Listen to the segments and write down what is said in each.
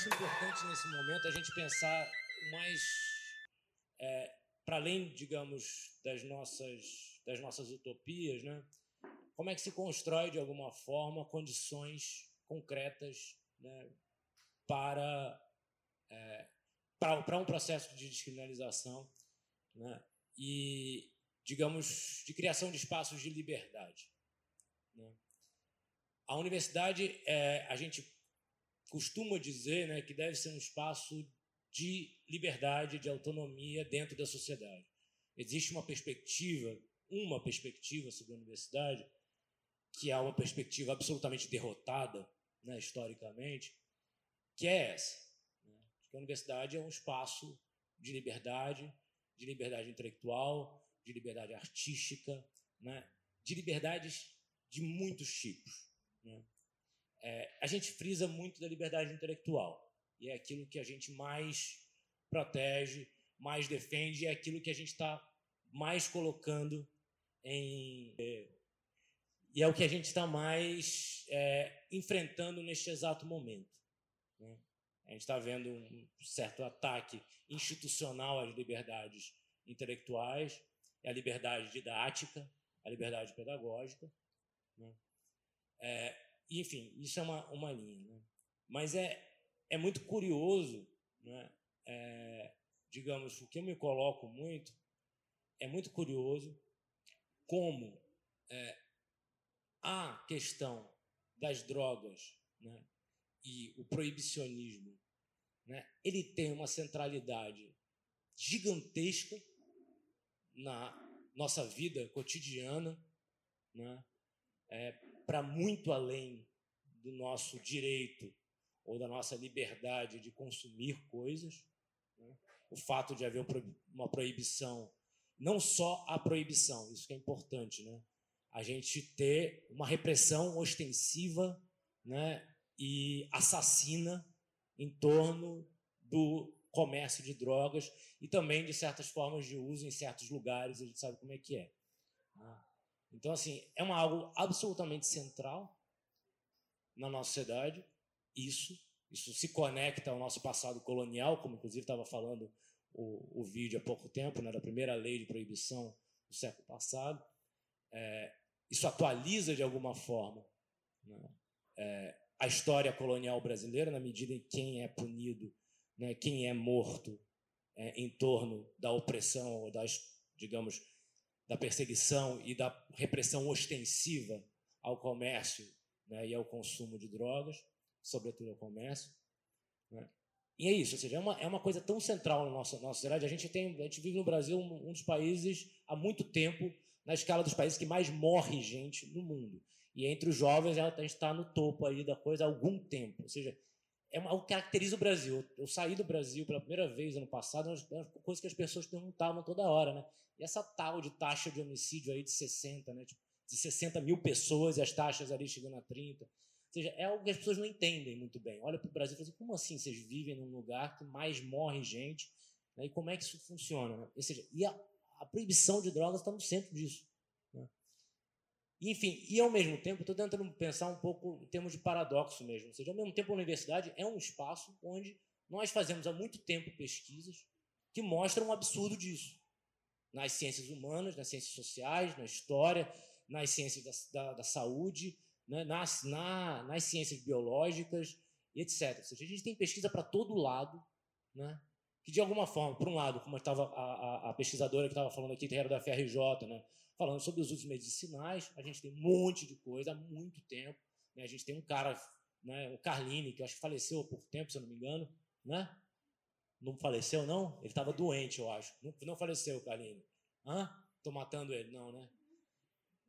acho importante nesse momento a gente pensar mais é, para além, digamos, das nossas das nossas utopias, né? Como é que se constrói de alguma forma condições concretas, né, para é, para um processo de descriminalização, né? E digamos de criação de espaços de liberdade. Né? A universidade, é, a gente costuma dizer né, que deve ser um espaço de liberdade, de autonomia dentro da sociedade. Existe uma perspectiva, uma perspectiva sobre a universidade, que é uma perspectiva absolutamente derrotada, né, historicamente, que é essa: né, que a universidade é um espaço de liberdade, de liberdade intelectual, de liberdade artística, né, de liberdades de muitos tipos. Né. É, a gente frisa muito da liberdade intelectual e é aquilo que a gente mais protege, mais defende, e é aquilo que a gente está mais colocando em. É, e é o que a gente está mais é, enfrentando neste exato momento. Né? A gente está vendo um certo ataque institucional às liberdades intelectuais, a liberdade didática, a liberdade pedagógica. Né? É, enfim, isso é uma, uma linha. Né? Mas é, é muito curioso, né? É, digamos, o que eu me coloco muito, é muito curioso como é, a questão das drogas né, e o proibicionismo, né, ele tem uma centralidade gigantesca na nossa vida cotidiana, né, é, para muito além do nosso direito ou da nossa liberdade de consumir coisas. Né? O fato de haver uma proibição, não só a proibição, isso que é importante, né? a gente ter uma repressão ostensiva né? e assassina em torno do comércio de drogas e também de certas formas de uso em certos lugares, a gente sabe como é que é. Né? Então, assim, é uma, algo absolutamente central na nossa sociedade isso. Isso se conecta ao nosso passado colonial, como inclusive estava falando o, o vídeo há pouco tempo, né, da primeira lei de proibição do século passado. É, isso atualiza de alguma forma né, é, a história colonial brasileira, na medida em quem é punido, né, quem é morto é, em torno da opressão, ou das, digamos, da perseguição e da repressão ostensiva ao comércio né, e ao consumo de drogas sobretudo ao comércio. Né? E é isso, ou seja, é uma, é uma coisa tão central na nossa, nossa sociedade. A gente, tem, a gente vive no Brasil um, um dos países, há muito tempo, na escala dos países que mais morre gente no mundo. E entre os jovens, a gente está no topo aí da coisa há algum tempo. Ou seja, é algo que caracteriza o Brasil. Eu saí do Brasil pela primeira vez ano passado, é uma coisa que as pessoas perguntavam toda hora, né? E essa tal de taxa de homicídio aí de 60, né? Tipo, de 60 mil pessoas e as taxas ali chegando a 30. Ou seja, é algo que as pessoas não entendem muito bem. Olha para o Brasil e fala assim, como assim vocês vivem num lugar que mais morre gente? Né? E como é que isso funciona? Né? Ou seja, e a, a, proibição de drogas está no centro disso. Enfim, e ao mesmo tempo, estou tentando pensar um pouco em termos de paradoxo mesmo. Ou seja, ao mesmo tempo, a universidade é um espaço onde nós fazemos há muito tempo pesquisas que mostram um absurdo disso. Nas ciências humanas, nas ciências sociais, na história, nas ciências da, da, da saúde, né, nas, na, nas ciências biológicas etc. Ou seja, a gente tem pesquisa para todo lado, né, que de alguma forma, por um lado, como estava a, a, a, pesquisadora que estava falando aqui, que era da FRJ, né, falando sobre os usos medicinais, a gente tem um monte de coisa há muito tempo. Né, a gente tem um cara, né, o Carline, que eu acho que faleceu pouco tempo, se eu não me engano, né? Não faleceu, não? Ele estava doente, eu acho. Não, não faleceu, o Carline. Hã? Estou matando ele, não, né?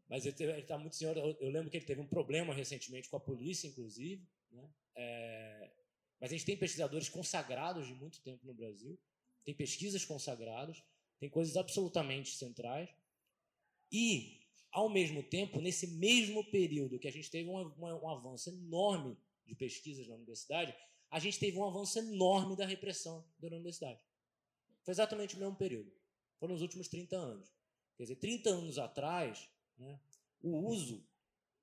Mas ele está muito senhor. Eu, eu, lembro que ele teve um problema recentemente com a polícia, inclusive. Né? É, mas a gente tem pesquisadores consagrados de muito tempo no Brasil, tem pesquisas consagradas, tem coisas absolutamente centrais. E, ao mesmo tempo, nesse mesmo período que a gente teve um, um, um avanço enorme de pesquisas na universidade, a gente teve um avanço enorme da repressão da universidade. Foi exatamente o mesmo período. Foram os últimos 30 anos. Quer dizer, 30 anos atrás, né? O uso,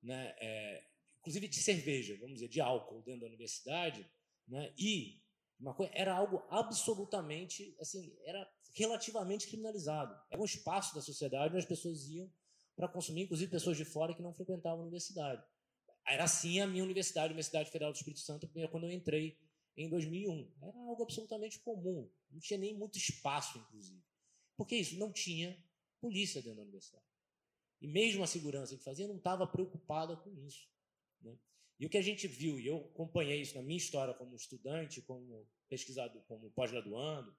né, é, inclusive de cerveja, vamos dizer, de álcool dentro da universidade, né? E maconha era algo absolutamente, assim, era relativamente criminalizado. Era um espaço da sociedade onde as pessoas iam para consumir, inclusive pessoas de fora que não frequentavam a universidade. Era assim a minha universidade, a Universidade Federal do Espírito Santo, quando eu entrei em 2001. Era algo absolutamente comum, não tinha nem muito espaço, inclusive. Porque isso não tinha polícia dentro da universidade. E mesmo a segurança que fazia não estava preocupada com isso. Né? E o que a gente viu, e eu acompanhei isso na minha história como estudante, como pesquisador, como pós-graduando,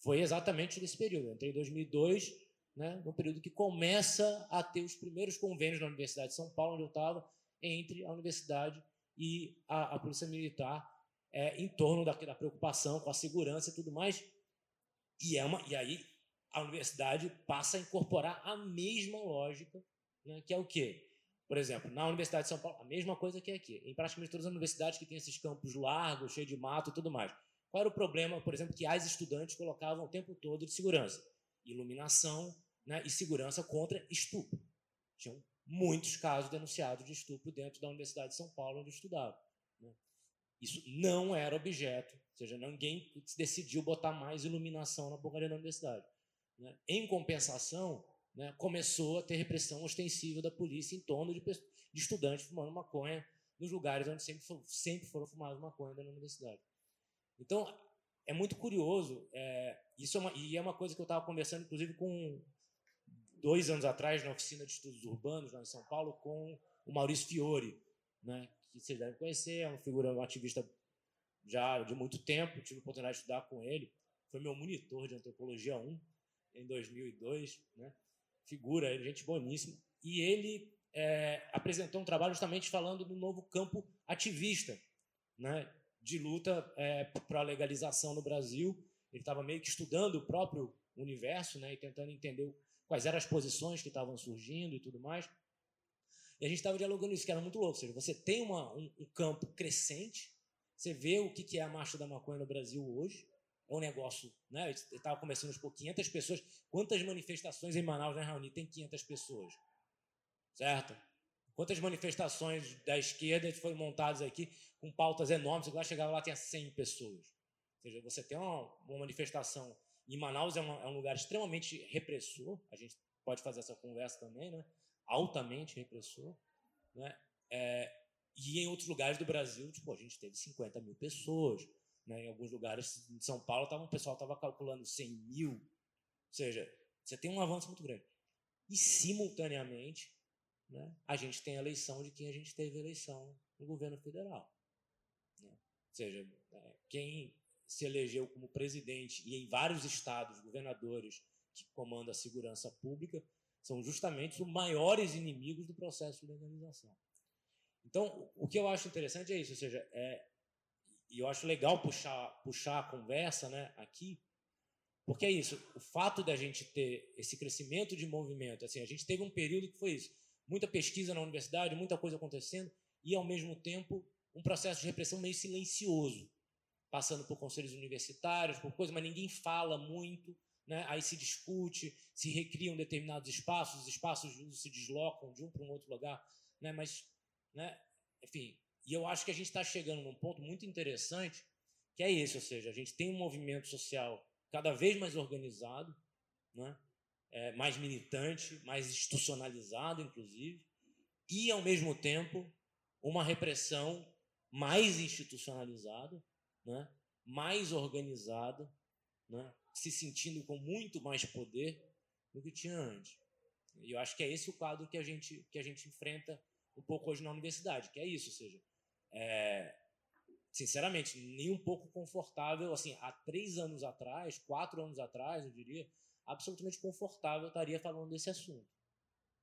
foi exatamente nesse período. Em 2002, né, no período que começa a ter os primeiros convênios na Universidade de São Paulo, onde eu estava, entre a universidade e a, a Polícia Militar, é, em torno da, da, preocupação com a segurança e tudo mais. E, é uma, e aí a universidade passa a incorporar a mesma lógica, né, que é o quê? Por exemplo, na Universidade de São Paulo, a mesma coisa que aqui. Em praticamente todas as universidades que têm esses campos largos, cheios de mato e tudo mais. Qual era o problema, por exemplo, que as estudantes colocavam o tempo todo de segurança? Iluminação né, e segurança contra estupro. Tinham muitos casos denunciados de estupro dentro da Universidade de São Paulo, onde eu estudava. Né? Isso não era objeto, ou seja, ninguém decidiu botar mais iluminação na porcaria da universidade. Né? Em compensação, né, começou a ter repressão ostensiva da polícia em torno de, de estudantes fumando maconha nos lugares onde sempre, sempre foram fumados maconha na universidade. Então, é muito curioso, é, isso é uma, e é uma coisa que eu estava conversando, inclusive, com dois anos atrás, na oficina de estudos urbanos, lá em São Paulo, com o Maurício Fiore, né, que vocês devem conhecer, é uma figura, um ativista já de muito tempo, tive a oportunidade de estudar com ele, foi meu monitor de antropologia 1 em 2002, né, figura, gente boníssima, e ele é, apresentou um trabalho justamente falando do novo campo ativista, né, de luta é, para a legalização no Brasil. Ele estava meio que estudando o próprio universo né, e tentando entender quais eram as posições que estavam surgindo e tudo mais. E a gente estava dialogando isso, que era muito louco. Ou seja, você tem uma, um, um, campo crescente, você vê o que é a marcha da maconha no Brasil hoje. É um negócio, né? Estava começando por 500 pessoas. Quantas manifestações em Manaus, né, Raoni? Tem 500 pessoas. Certo? Quantas manifestações da esquerda foram montadas aqui com pautas enormes? Lá chegava lá tinha 100 pessoas. Ou seja, você tem uma, uma manifestação em Manaus é, uma, é, um lugar extremamente repressor. A gente pode fazer essa conversa também, né? Altamente repressor, né? É, e em outros lugares do Brasil, tipo, a gente teve 50 mil pessoas. Né? Em alguns lugares de São Paulo, tava, o pessoal estava calculando 100 mil. Ou seja, você tem um avanço muito grande. E, simultaneamente, né, a gente tem a eleição de quem a gente teve eleição no governo federal. Né? Ou seja, é, quem se elegeu como presidente e em vários estados, governadores que comandam a segurança pública, são justamente os maiores inimigos do processo de legalização. Então, o que eu acho interessante é isso, ou seja, é, e eu acho legal puxar, puxar a conversa né, aqui, porque é isso, o fato da gente ter esse crescimento de movimento, assim, a gente teve um período que foi isso, muita pesquisa na universidade, muita coisa acontecendo, e ao mesmo tempo um processo de repressão meio silencioso, passando por conselhos universitários, por coisas, mas ninguém fala muito, né? aí se discute, se recriam determinados espaços, os espaços se deslocam de um para um outro lugar, né? mas, né? enfim, e eu acho que a gente está chegando num ponto muito interessante, que é esse, ou seja, a gente tem um movimento social cada vez mais organizado, né? É, mais militante, mais institucionalizado, inclusive, e, ao mesmo tempo, uma repressão mais institucionalizada, né? mais organizada, né? se sentindo com muito mais poder do que tinha antes. E eu acho que é esse o quadro que a gente, que a gente enfrenta um pouco hoje na universidade, que é isso, ou seja, é, sinceramente, nem um pouco confortável, assim, há três anos atrás, quatro anos atrás, eu diria, absolutamente confortável estaria falando desse assunto.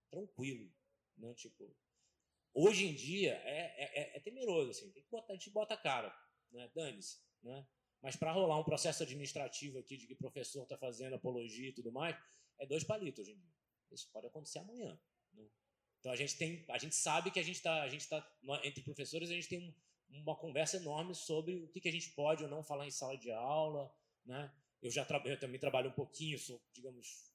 Tranquilo. Né? Tipo, hoje em dia é, é, é, é temeroso, assim, tem que botar, a gente bota a cara, né? dane-se. Né? Mas para rolar um processo administrativo aqui de que professor está fazendo apologia e tudo mais, é dois palitos hoje em dia. Isso pode acontecer amanhã. Né? Então a gente tem, a gente sabe que a gente está, a gente está entre professores a gente tem uma conversa enorme sobre o que, que a gente pode ou não falar em sala de aula, né? Eu já eu também trabalho um pouquinho, sou, digamos,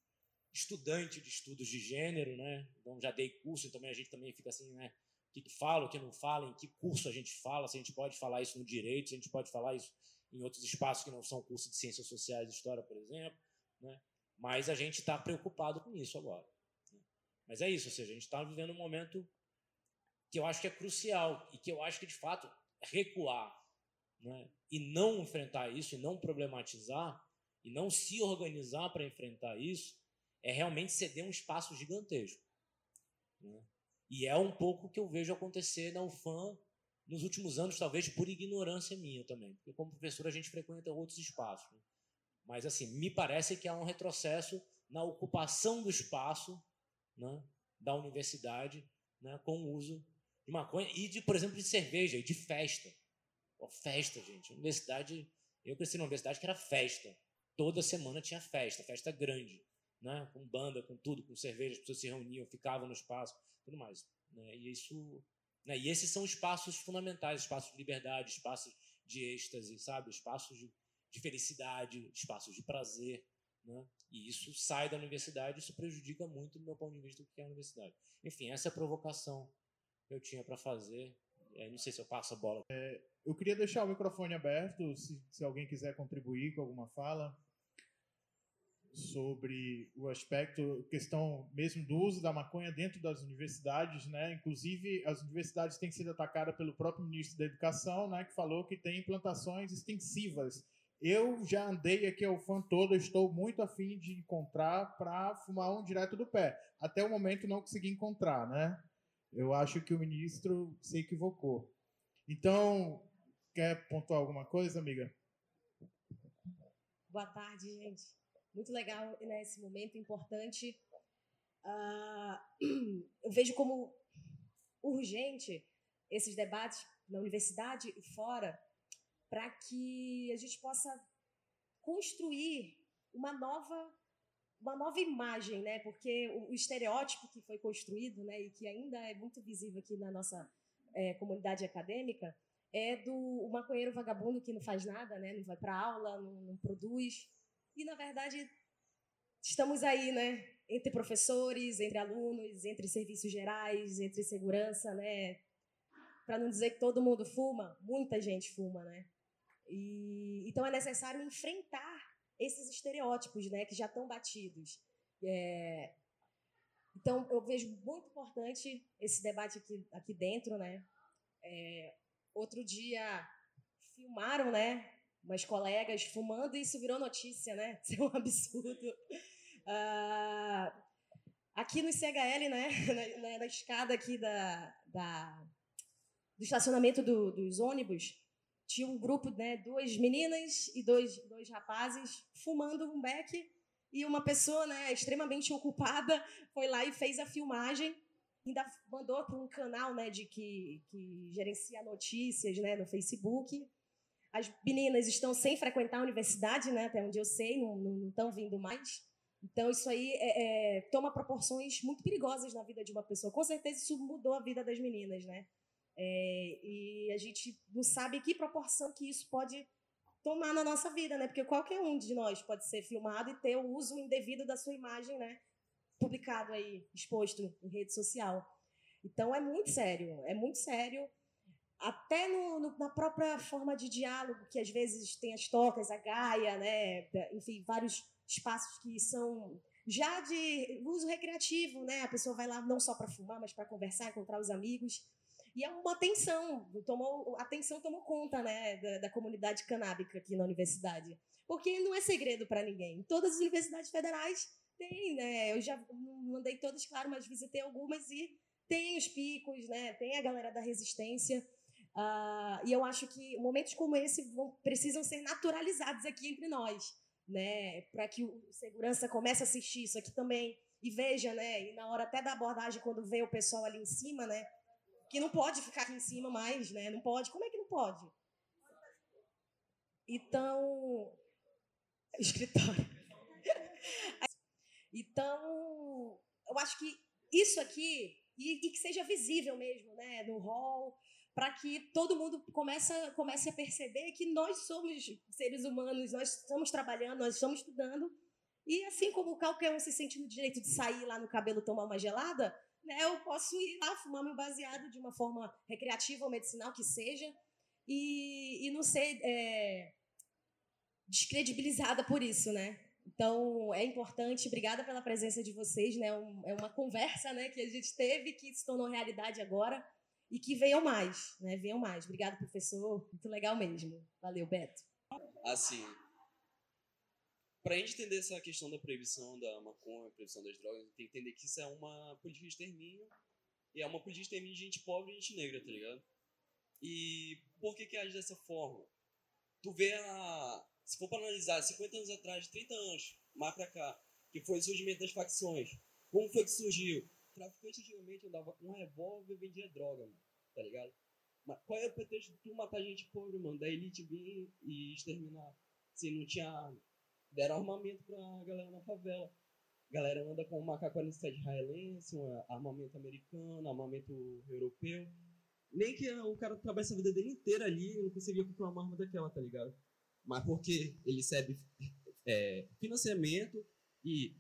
estudante de estudos de gênero, né? Então já dei curso, então a gente também fica assim, né? que, que fala, o que não fala, em que curso a gente fala, se a gente pode falar isso no direito, se a gente pode falar isso em outros espaços que não são curso de ciências sociais e história, por exemplo. Né? Mas a gente está preocupado com isso agora. Né? Mas é isso, ou seja, a gente está vivendo um momento que eu acho que é crucial e que eu acho que, de fato, recuar né? e não enfrentar isso, e não problematizar, e não se organizar para enfrentar isso, é realmente ceder um espaço gigantesco. Né? E é um pouco que eu vejo acontecer na UFAM nos últimos anos, talvez por ignorância minha também, porque como professor a gente frequenta outros espaços. Né? Mas, assim, me parece que há um retrocesso na ocupação do espaço né, da universidade né, com o uso de maconha e, de, por exemplo, de cerveja e de festa. Oh, festa, gente. Universidade. Eu cresci numa universidade que era festa. Toda semana tinha festa, festa grande, né? com banda, com tudo, com cerveja, as pessoas se reuniam, ficavam no espaço, tudo mais. Né? E isso. Né? E esses são espaços fundamentais espaços de liberdade, espaços de êxtase, sabe? Espaços de, de felicidade, espaços de prazer. Né? E isso sai da universidade, isso prejudica muito do meu ponto de vista do que é a universidade. Enfim, essa é a provocação que eu tinha para fazer. É, não sei se eu passo a bola. É, eu queria deixar o microfone aberto, se, se alguém quiser contribuir com alguma fala sobre o aspecto, questão mesmo do uso da maconha dentro das universidades, né? Inclusive, as universidades têm sido atacadas pelo próprio ministro da Educação, né? Que falou que tem implantações extensivas. Eu já andei aqui ao fã todo, estou muito afim de encontrar para fumar um direto do pé. Até o momento não consegui encontrar, né? Eu acho que o ministro se equivocou. Então, quer pontuar alguma coisa, amiga? Boa tarde, gente. Muito legal né, esse momento importante. Uh, eu vejo como urgente esses debates na universidade e fora para que a gente possa construir uma nova uma nova imagem, né? Porque o, o, estereótipo que foi construído, né, e que ainda é muito visível aqui na nossa é, comunidade acadêmica, é do maconheiro vagabundo que não faz nada, né? Não vai para aula, não, não produz. E na verdade estamos aí, né? Entre professores, entre alunos, entre serviços gerais, entre segurança, né? Para não dizer que todo mundo fuma, muita gente fuma, né? E, então é necessário enfrentar esses estereótipos, né, que já estão batidos. É, então eu vejo muito importante esse debate aqui, aqui dentro, né? É, outro dia filmaram, né, umas colegas fumando e isso virou notícia, né? Isso é um absurdo. Uh, aqui no CHL, né, na, na, escada aqui da, da do estacionamento do, dos ônibus, tinha um grupo, né, duas meninas e dois, dois rapazes fumando um beck e uma pessoa, né, extremamente ocupada foi lá e fez a filmagem, ainda mandou para um canal, né, de que, que gerencia notícias, né, no Facebook. As meninas estão sem frequentar a universidade, né, até onde eu sei, não, não, não estão vindo mais. Então isso aí é, é, toma proporções muito perigosas na vida de uma pessoa. Com certeza isso mudou a vida das meninas, né? É, e a gente não sabe que proporção que isso pode tomar na nossa vida, né? Porque qualquer um de nós pode ser filmado e ter o uso indevido da sua imagem, né? Publicado aí, exposto em rede social. Então é muito sério, é muito sério. Até no, no, na própria forma de diálogo, que às vezes tem as tocas, a gaia, né? Enfim, vários espaços que são já de uso recreativo, né? A pessoa vai lá não só para fumar, mas para conversar, encontrar os amigos. E é uma tensão, tomou, a tensão tomou conta né, da, da comunidade canábica aqui na universidade. Porque não é segredo para ninguém. Todas as universidades federais têm, né? Eu já não andei todas, claro, mas visitei algumas e tem os picos, né? Tem a galera da resistência. Uh, e eu acho que momentos como esse vão, precisam ser naturalizados aqui entre nós, né? Para que o segurança comece a assistir isso aqui também e veja, né? E na hora até da abordagem, quando vê o pessoal ali em cima, né? que não pode ficar aqui em cima mais, né? Não pode. Como é que não pode? Então, escritório. então, eu acho que isso aqui e, e, que seja visível mesmo, né, no hall, para que todo mundo comece, comece a perceber que nós somos seres humanos, nós estamos trabalhando, nós estamos estudando E assim como qualquer um se sente no direito de sair lá no cabelo tomar uma gelada, né, eu posso ir lá fumar meu baseado de uma forma recreativa ou medicinal que seja e, e não ser é, descredibilizada por isso, né? Então, é importante, obrigada pela presença de vocês, né? Um, é uma conversa né, que a gente teve, que se tornou realidade agora, e que venham mais, né? Venham mais. Obrigada, professor. Muito legal mesmo. Valeu, Beto. Assim, para a gente entender essa questão da proibição da maconha, proibição das drogas, tem que entender que isso é uma política de extermínio, e é uma política de extermínio de gente pobre e gente negra, tá ligado? E por que que age dessa forma? Tu vê a... Se for para analisar, 50 anos atrás, 30 anos, mais pra cá, que foi o surgimento das facções. Como foi que surgiu? Traficante antigamente andava com um revólver e vendia droga, mano, tá ligado? Mas qual é o pretexto de tu matar gente pobre, mano, da elite vir e exterminar? Se não tinha arma. Deram armamento pra galera na favela. Galera anda com uma K-47 israelense, um armamento americano, armamento europeu. Nem que o cara trabalhe a vida dele inteira ali e não conseguia comprar uma arma daquela, tá ligado? Mas porque ele recebe é, financiamento e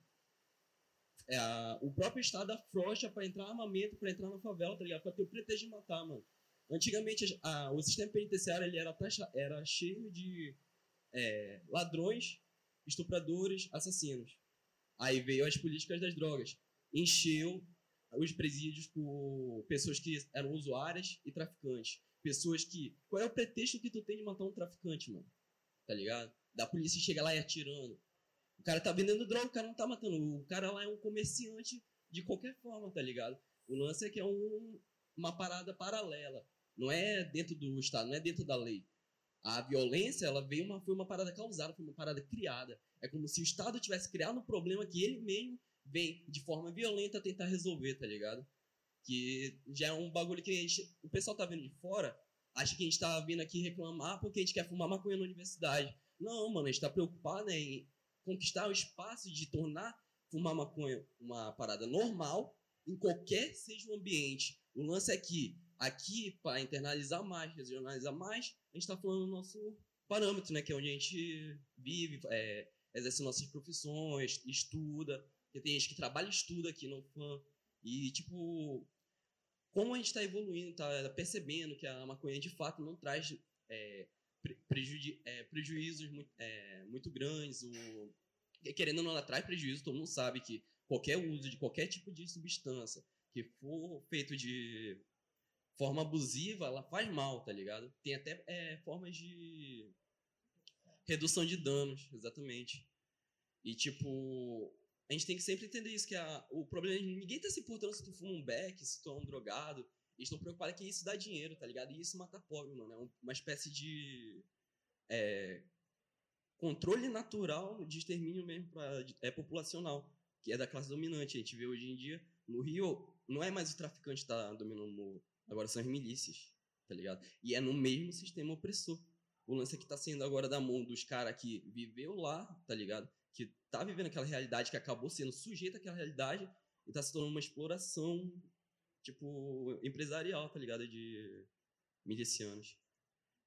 é, o próprio Estado afrouxa para entrar armamento, para entrar na favela, tá ligado? Pra ter o pretexto de matar, mano. Antigamente, a, o sistema penitenciário ele era, era cheio de é, ladrões, estupradores, assassinos. Aí veio as políticas das drogas. Encheu os presídios por pessoas que eram usuárias e traficantes. Pessoas que. Qual é o pretexto que tu tem de matar um traficante, mano? Tá ligado? Da polícia chega lá e atirando. O cara tá vendendo droga, o cara não tá matando. O cara lá é um comerciante de qualquer forma, tá ligado? O lance é que é um, uma parada paralela. Não é dentro do Estado, não é dentro da lei. A violência, ela veio uma, foi uma parada causada, foi uma parada criada. É como se o Estado tivesse criado um problema que ele mesmo vem de forma violenta tentar resolver, tá ligado? Que já é um bagulho que gente, o pessoal tá vendo de fora, acha que a gente tá vindo aqui reclamar porque a gente quer fumar maconha na universidade. Não, mano, a gente tá preocupado né, em conquistar o espaço de tornar fumar maconha uma parada normal em qualquer seja o ambiente. O lance é que aqui, para internalizar mais, regionalizar mais, a gente está falando do nosso parâmetro, né? Que é onde a gente vive, é, exerce nossas profissões, estuda. Porque tem gente que trabalha e estuda aqui no FAM. E, tipo, como a gente está evoluindo, está percebendo que a maconha de fato não traz é, preju é, prejuízos muito, é, muito grandes. O, querendo ou não, ela traz prejuízo, todo mundo sabe que qualquer uso de qualquer tipo de substância que for feito de forma abusiva, ela faz mal, tá ligado? Tem até é, formas de redução de danos, exatamente. E, tipo, a gente tem que sempre entender isso, que a, o problema é ninguém tá se importando se tu fuma um beck, se tu é um drogado. Eles estão preocupados que isso dá dinheiro, tá ligado? E isso mata pobre, mano. É uma espécie de é, controle natural de extermínio mesmo pra, é populacional, que é da classe dominante. A gente vê hoje em dia, no Rio, não é mais o traficante que tá dominando o morro, agora são as milícias, tá ligado? E é no mesmo sistema opressor. O lance é que tá sendo agora da mão dos caras que viveu lá, tá ligado? que tá vivendo aquela realidade, que acabou sendo sujeito àquela realidade e tá se tornando uma exploração, tipo, empresarial, tá ligado? De milicianos.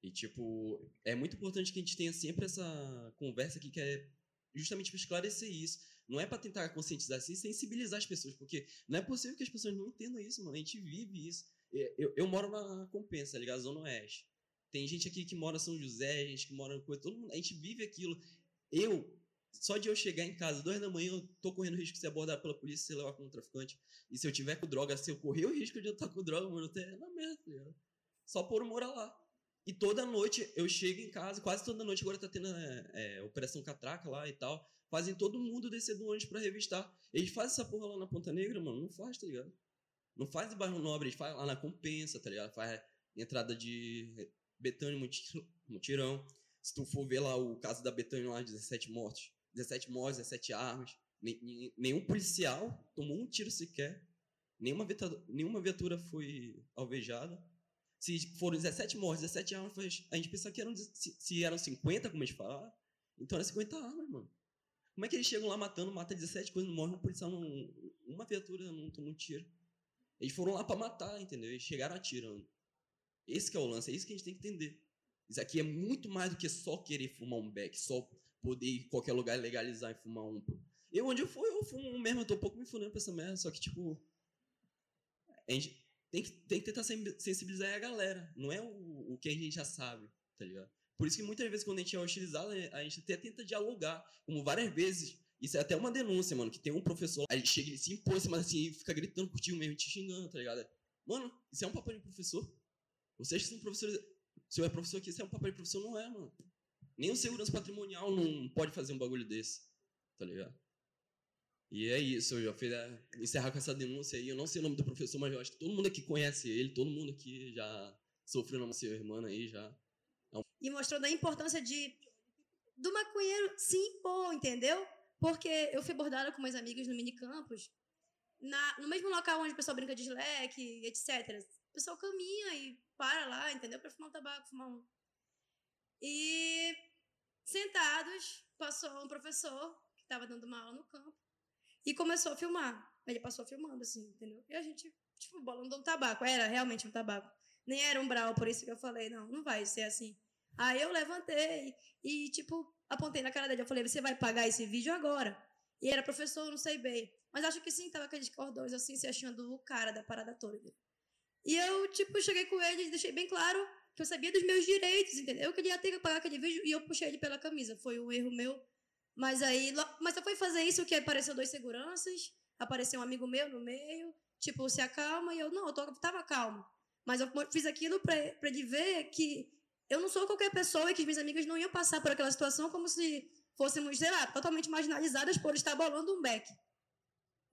E, tipo, é muito importante que a gente tenha sempre essa conversa aqui, que é justamente para esclarecer isso. Não é para tentar conscientizar, sim, sensibilizar as pessoas, porque não é possível que as pessoas não entendam isso, mano. A gente vive isso. Eu, eu moro na Compensa, tá ligado? Zona Oeste. Tem gente aqui que mora em São José, gente que mora no coisa, todo mundo, a gente vive aquilo. Eu só de eu chegar em casa, duas da manhã, eu tô correndo risco de ser abordado pela polícia ser levado como traficante. E se eu tiver com droga, se eu correr o risco de eu estar com droga, mano, eu tô na merda, tá Só por morar lá. E toda noite eu chego em casa, quase toda noite agora tá tendo é, é, Operação Catraca lá e tal. Fazem todo mundo descer do ônibus pra revistar. Eles fazem essa porra lá na Ponta Negra, mano? Não faz, tá ligado? Não faz em bairro nobre, eles fazem lá na Compensa, tá ligado? Faz entrada de Betânia, mutirão. Se tu for ver lá o caso da Betânia lá, 17 mortos. 17 mortes, 17 armas. Nenhum policial tomou um tiro sequer. Nenhuma viatura, nenhuma viatura foi alvejada. Se foram 17 mortes, 17 armas, a gente pensa que eram, se, eram 50, como eles falaram, então eram 50 armas, mano. Como é que eles chegam lá matando, mata 17 coisas, não morre um policial, não, uma viatura não tomou um tiro. Eles foram lá para matar, entendeu? Eles chegaram atirando. Esse é o lance, é isso que a gente tem que entender. Isso aqui é muito mais do que só querer fumar um beck, só poder ir em qualquer lugar legalizar e fumar um. Eu, onde eu for, eu fumo mesmo, eu tô um pouco me fudendo pra essa merda, só que, tipo. A gente tem que, tem que tentar sensibilizar a galera, não é o, o que a gente já sabe, tá ligado? Por isso que muitas vezes, quando a gente é hostilizado, a gente até tenta dialogar, como várias vezes. Isso é até uma denúncia, mano, que tem um professor, aí chega e se impôs, mas assim, fica gritando contigo mesmo, te xingando, tá ligado? Mano, isso é um papel de professor. Vocês são professores. Se eu é professor aqui, isso é um papel de professor, não é, mano. Nem o segurança patrimonial não pode fazer um bagulho desse, tá ligado? E é isso, eu já fiz a, encerrar com essa denúncia aí. Eu não sei o nome do professor, mas eu acho que todo mundo aqui conhece ele, todo mundo aqui já sofreu na seu irmã aí, já. É. E mostrou da importância de do maconheiro se impor, entendeu? Porque eu fui abordada com meus amigos no minicampus, na, no mesmo local onde o pessoal brinca de slack, etc. O pessoal caminha e para lá, entendeu? Para fumar um tabaco, fumar um. E sentados, passou um professor que estava dando uma aula no campo e começou a filmar. Ele passou filmando, assim, entendeu? E a gente, tipo, bolando um tabaco. Era realmente um tabaco. Nem era um brau, por isso que eu falei, não, não vai ser assim. Aí eu levantei e, tipo, apontei na cara dele. Eu falei, você vai pagar esse vídeo agora. E era professor, não sei bem. Mas acho que sim, tava aqueles cordões assim, se achando o cara da parada toda. E eu, tipo, cheguei com ele e deixei bem claro que eu sabia dos meus direitos, entendeu? Eu queria ter que pagar aquele vídeo e eu puxei ele pela camisa. Foi um erro meu. Mas aí, mas eu fui fazer isso que apareceu dois seguranças, apareceu um amigo meu no meio, tipo, se acalma, e eu, não, eu tô, tava calmo. Mas eu fiz aquilo pra ele ver que eu não sou qualquer pessoa e que as minhas amigas não iam passar por aquela situação como se fôssemos, sei lá, totalmente marginalizadas por estar bolando um beck.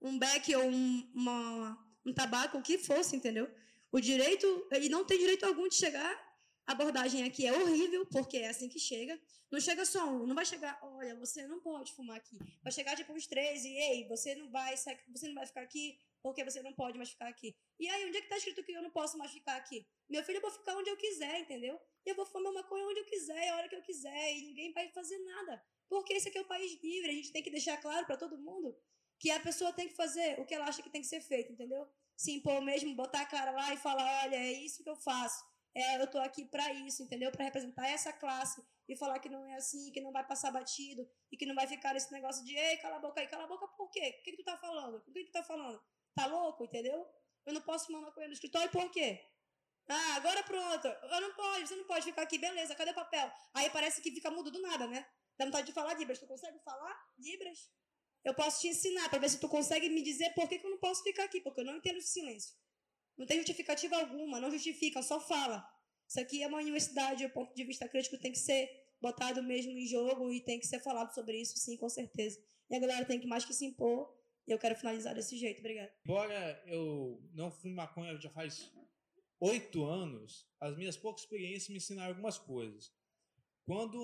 Um beck ou um, uma, um tabaco, o que fosse, entendeu? O direito, ele não tem direito algum de chegar. A abordagem aqui é horrível, porque é assim que chega. Não chega só um, não vai chegar, olha, você não pode fumar aqui. Vai chegar tipo uns três e, ei, você não vai, você não vai ficar aqui porque você não pode mais ficar aqui. E aí, onde é que tá escrito que eu não posso mais ficar aqui? Meu filho, eu vou ficar onde eu quiser, entendeu? Eu vou fumar maconha onde eu quiser, a hora que eu quiser, e ninguém vai fazer nada. Porque esse aqui é o país livre, a gente tem que deixar claro para todo mundo que a pessoa tem que fazer o que ela acha que tem que ser feito, entendeu? Se impor mesmo, botar a cara lá e falar, olha, é isso que eu faço. É, eu tô aqui para isso, entendeu? Para representar essa classe e falar que não é assim, que não vai passar batido e que não vai ficar esse negócio de, ei, cala a boca aí, cala a boca por quê? O que, que tu tá falando? O que, que tu tá falando? Tá louco, entendeu? Eu não posso fumar maconha no escritório por quê? Ah, agora pronto. Eu não pode, você não pode ficar aqui, beleza, cadê o papel? Aí parece que fica mudo do nada, né? Dá vontade de falar Libras. Tu consegue falar Libras? Eu posso te ensinar para ver se tu consegue me dizer por que, que eu não posso ficar aqui, porque eu não entendo de silêncio. Não tem justificativa alguma, não justifica, só fala. Isso aqui é uma universidade, o ponto de vista crítico tem que ser botado mesmo em jogo e tem que ser falado sobre isso, sim, com certeza. E a galera tem que mais que se impor. E eu quero finalizar desse jeito. Obrigada. Embora eu não fume maconha já faz oito anos, as minhas poucas experiências me ensinaram algumas coisas. Quando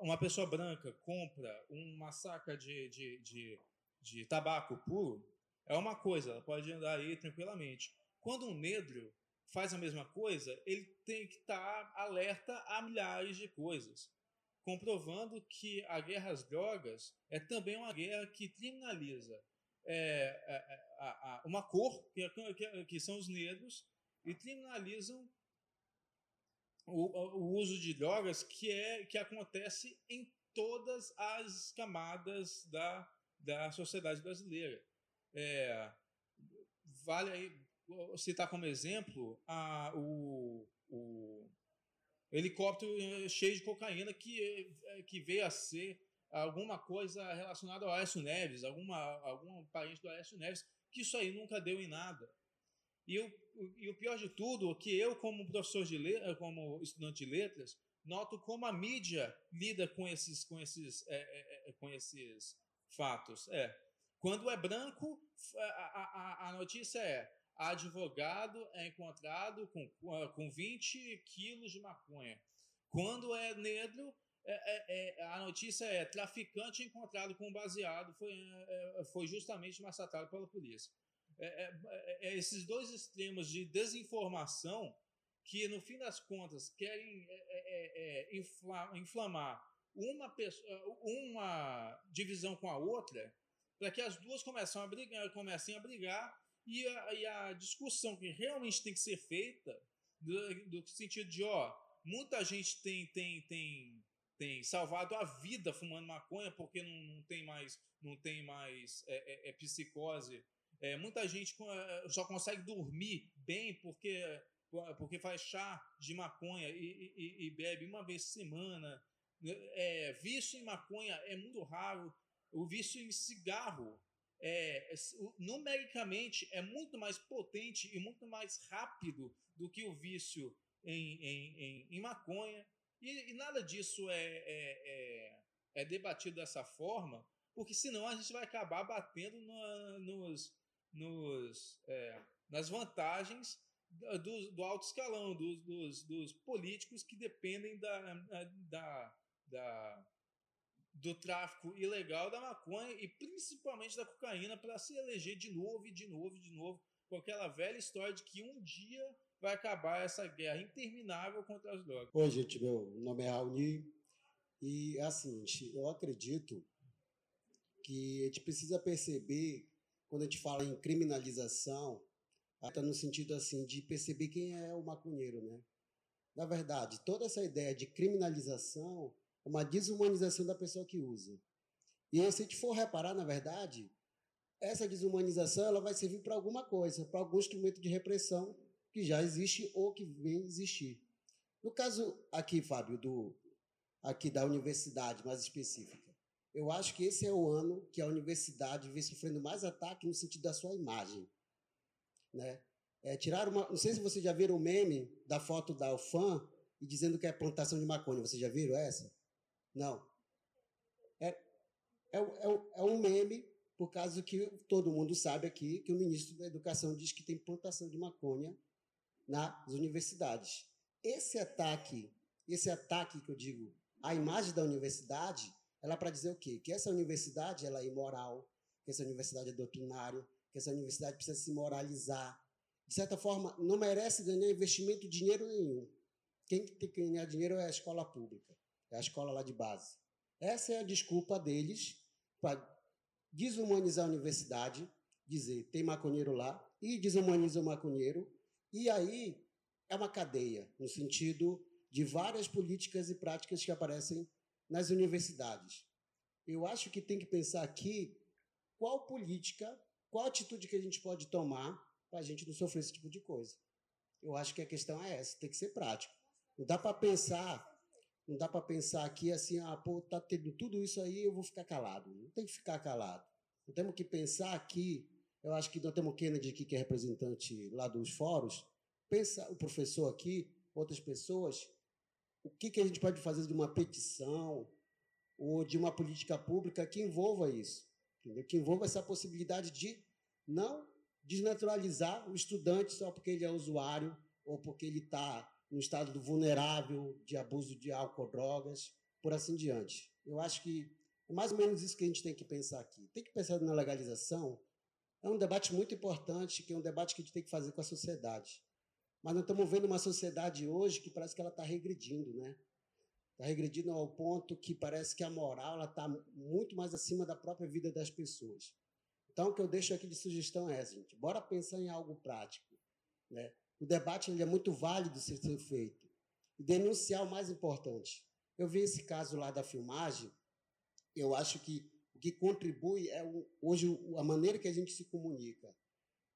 uma pessoa branca compra uma saca de, de, de, de tabaco puro, é uma coisa, ela pode andar aí tranquilamente. Quando um negro faz a mesma coisa, ele tem que estar alerta a milhares de coisas, comprovando que a guerra às drogas é também uma guerra que criminaliza é, é, é a, a, uma cor, que, que, que, são os negros, e criminalizam o, o, uso de drogas que, é, que acontece em todas as camadas da, da sociedade brasileira. É, vale aí citar como exemplo a, o, o helicóptero eh, cheio de cocaína que, eh, que veio a ser alguma coisa relacionada ao Aécio Neves, alguma, algum parente do Aécio Neves, que isso aí nunca deu em nada. E, o, e o pior de tudo, que eu, como professor de letras, como estudante de letras, noto como a mídia lida com esses, com esses, é, é com esses fatos. É, quando é branco, a, a, a notícia é advogado é encontrado com, com 20 quilos de maconha. Quando é negro, é, é, é, a notícia é traficante encontrado com baseado foi, é, é, foi justamente massacrado pela polícia. É, esses dois extremos de desinformação que, no fim das contas, querem inflamar uma, pessoa, uma divisão com a outra, para que as duas comecem a brigar, comecem a brigar e a, e a discussão que realmente tem que ser feita, do, do sentido de, ó, muita gente tem, tem, tem, tem salvado a vida fumando maconha porque não, não tem mais, não tem mais é, é, é psicose. É, muita gente é, só consegue dormir bem porque, porque faz chá de maconha e, e, e bebe uma vez por semana. É, vício em maconha é muito raro. O vício em cigarro é, numericamente é muito mais potente e muito mais rápido do que o vício em, em, em, em maconha. E, e, nada disso é, é, é, é, debatido dessa forma, porque senão a gente vai acabar batendo nos, nos, é, nas vantagens do, do alto escalão, dos, dos, dos, políticos que dependem da, da, da, do tráfico ilegal da maconha e principalmente da cocaína para se eleger de novo e de novo e de novo com aquela velha história de que um dia vai acabar essa guerra interminável contra as drogas. Oi, gente, meu nome é Raoni e assim, eu acredito que a gente precisa perceber quando a gente fala em criminalização, está no sentido assim de perceber quem é o maconheiro, né? Na verdade, toda essa ideia de criminalização uma desumanização da pessoa que usa. E se a gente for reparar, na verdade, essa desumanização ela vai servir para alguma coisa, para algum instrumento de repressão que já existe ou que vem existir. No caso aqui, Fábio, do aqui da universidade mais específica, eu acho que esse é o ano que a universidade vem sofrendo mais ataque no sentido da sua imagem, né? É, tirar uma, não sei se vocês já viram o meme da foto da UFAM e dizendo que é plantação de maconha. Vocês já viram essa? Não. É, é, é, é um meme por causa que todo mundo sabe aqui que o ministro da Educação diz que tem plantação de maconha nas universidades. Esse ataque, esse ataque que eu digo, à imagem da universidade, ela é para dizer o quê? Que essa universidade ela é imoral, que essa universidade é doutrinária, que essa universidade precisa se moralizar. De certa forma, não merece ganhar investimento dinheiro nenhum. Quem tem que ganhar dinheiro é a escola pública, é a escola lá de base. Essa é a desculpa deles para desumanizar a universidade, dizer tem maconheiro lá, e desumaniza o maconheiro, e aí é uma cadeia, no sentido de várias políticas e práticas que aparecem nas universidades. Eu acho que tem que pensar aqui qual política, qual atitude que a gente pode tomar para a gente não sofrer esse tipo de coisa. Eu acho que a questão é essa, tem que ser prático. Não dá para pensar, não dá para pensar aqui assim, ah, pô, tá tendo tudo isso aí, eu vou ficar calado. Não tem que ficar calado. Não temos que pensar aqui eu acho que nós temos o Kennedy aqui, que é representante lá dos fóruns, pensa o professor aqui, outras pessoas, o que, que a gente pode fazer de uma petição ou de uma política pública que envolva isso, entendeu? que envolva essa possibilidade de não desnaturalizar o estudante só porque ele é usuário ou porque ele está no estado vulnerável de abuso de álcool, drogas, por assim diante. Eu acho que é mais ou menos isso que a gente tem que pensar aqui. Tem que pensar na legalização, é um debate muito importante, que é um debate que a gente tem que fazer com a sociedade. Mas nós estamos vendo uma sociedade hoje que parece que ela está regredindo, né? Está regredindo ao ponto que parece que a moral está muito mais acima da própria vida das pessoas. Então, o que eu deixo aqui de sugestão é, gente, bora pensar em algo prático. Né? O debate ele é muito válido ser, ser feito. E denunciar o mais importante. Eu vi esse caso lá da filmagem, eu acho que que contribui é o, hoje a maneira que a gente se comunica.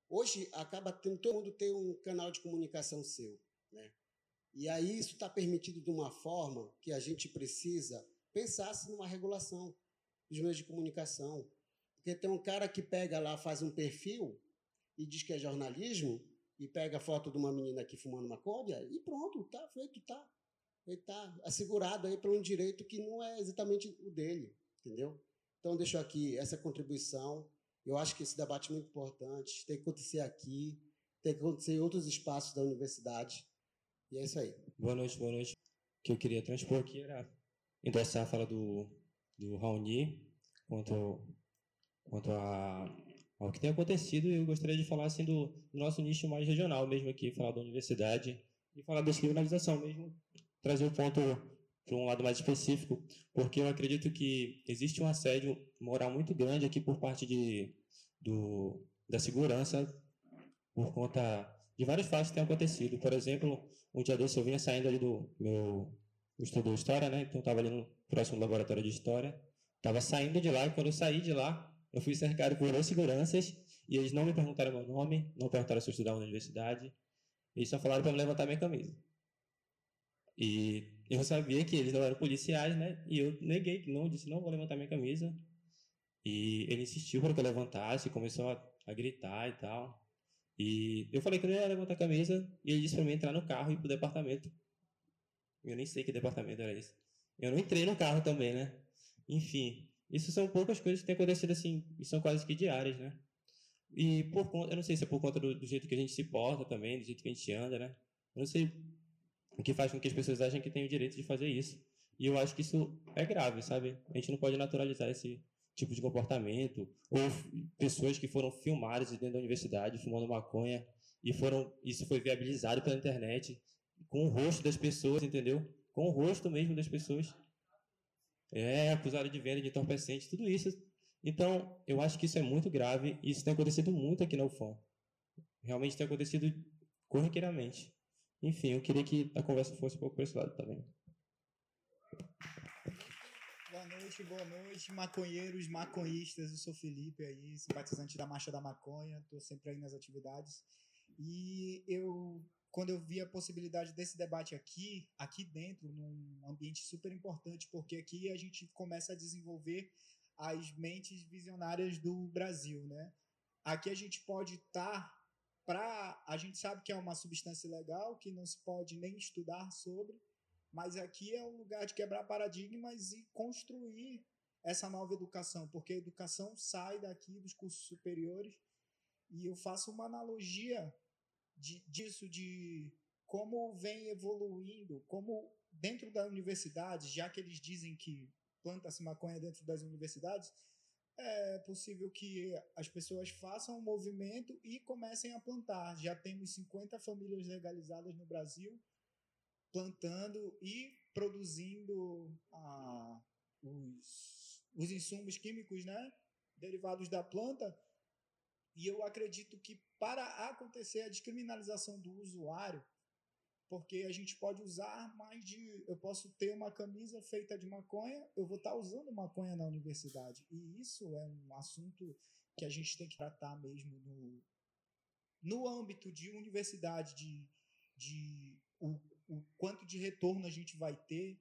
Hoje acaba tendo todo mundo ter um canal de comunicação seu, né? E aí isso está permitido de uma forma que a gente precisa pensar numa regulação dos meios de comunicação, porque tem um cara que pega lá faz um perfil e diz que é jornalismo e pega a foto de uma menina aqui fumando maconha e pronto, tá feito, tá. Ele está assegurado aí para um direito que não é exatamente o dele, entendeu? Então, deixo aqui essa contribuição. Eu acho que esse debate é muito importante, tem que acontecer aqui, tem que acontecer em outros espaços da universidade. E é isso aí. Boa noite, boa noite. O que eu queria transpor aqui era endossar a fala do, do Raoni quanto, quanto a, ao que tem acontecido. Eu gostaria de falar assim, do, do nosso nicho mais regional mesmo aqui, falar da universidade e falar da descriminalização mesmo, trazer o ponto para um lado mais específico, porque eu acredito que existe um assédio moral muito grande aqui por parte de, do, da segurança, por conta de vários fatos que têm acontecido. Por exemplo, um dia desse eu vinha saindo ali do meu, estudou história, né? Então estava ali no próximo laboratório de história. Estava saindo de lá e quando eu saí de lá, eu fui cercado por dois seguranças e eles não me perguntaram meu nome, não perguntaram se eu estudava na universidade. Eles só falaram para me levantar minha camisa. E eu sabia que eles não eram policiais, né? E eu neguei, não, disse não vou levantar minha camisa. E ele insistiu para que eu levantasse, começou a, a gritar e tal. E eu falei que eu não ia levantar a camisa e ele disse para mim entrar no carro e ir pro departamento. Eu nem sei que departamento era esse. Eu não entrei no carro também, né? Enfim, isso são poucas coisas que têm acontecido assim, e são quase que diárias, né? E por conta, eu não sei se é por conta do, do, jeito que a gente se porta também, do jeito que a gente anda, né? Eu não sei o que faz com que as pessoas achem que têm o direito de fazer isso. E eu acho que isso é grave, sabe? A gente não pode naturalizar esse tipo de comportamento. Ou pessoas que foram filmadas dentro da universidade fumando maconha e foram isso foi viabilizado pela internet com o rosto das pessoas, entendeu? Com o rosto mesmo das pessoas. É, acusado de venda de entorpecente, tudo isso. Então, eu acho que isso é muito grave e isso tem acontecido muito aqui na UFAM. Realmente tem acontecido corriqueiramente. Enfim, eu queria que a conversa fosse um pouco para esse lado também. Boa noite, boa noite, maconheiros, maconhistas. Eu sou Felipe aí, simpatizante da Marcha da Maconha, estou sempre aí nas atividades. E eu quando eu vi a possibilidade desse debate aqui, aqui dentro, num ambiente super importante, porque aqui a gente começa a desenvolver as mentes visionárias do Brasil, né? Aqui a gente pode estar tá para a gente sabe que é uma substância legal que não se pode nem estudar sobre, mas aqui é um lugar de quebrar paradigmas e construir essa nova educação, porque a educação sai daqui dos cursos superiores e eu faço uma analogia de, disso, de como vem evoluindo, como dentro da universidade, já que eles dizem que planta-se maconha dentro das universidades, é possível que as pessoas façam um movimento e comecem a plantar. Já temos 50 famílias legalizadas no Brasil plantando e produzindo ah, os, os insumos químicos né, derivados da planta e eu acredito que para acontecer a descriminalização do usuário, porque a gente pode usar mais de. Eu posso ter uma camisa feita de maconha, eu vou estar usando maconha na universidade. E isso é um assunto que a gente tem que tratar mesmo no, no âmbito de universidade, de, de o, o quanto de retorno a gente vai ter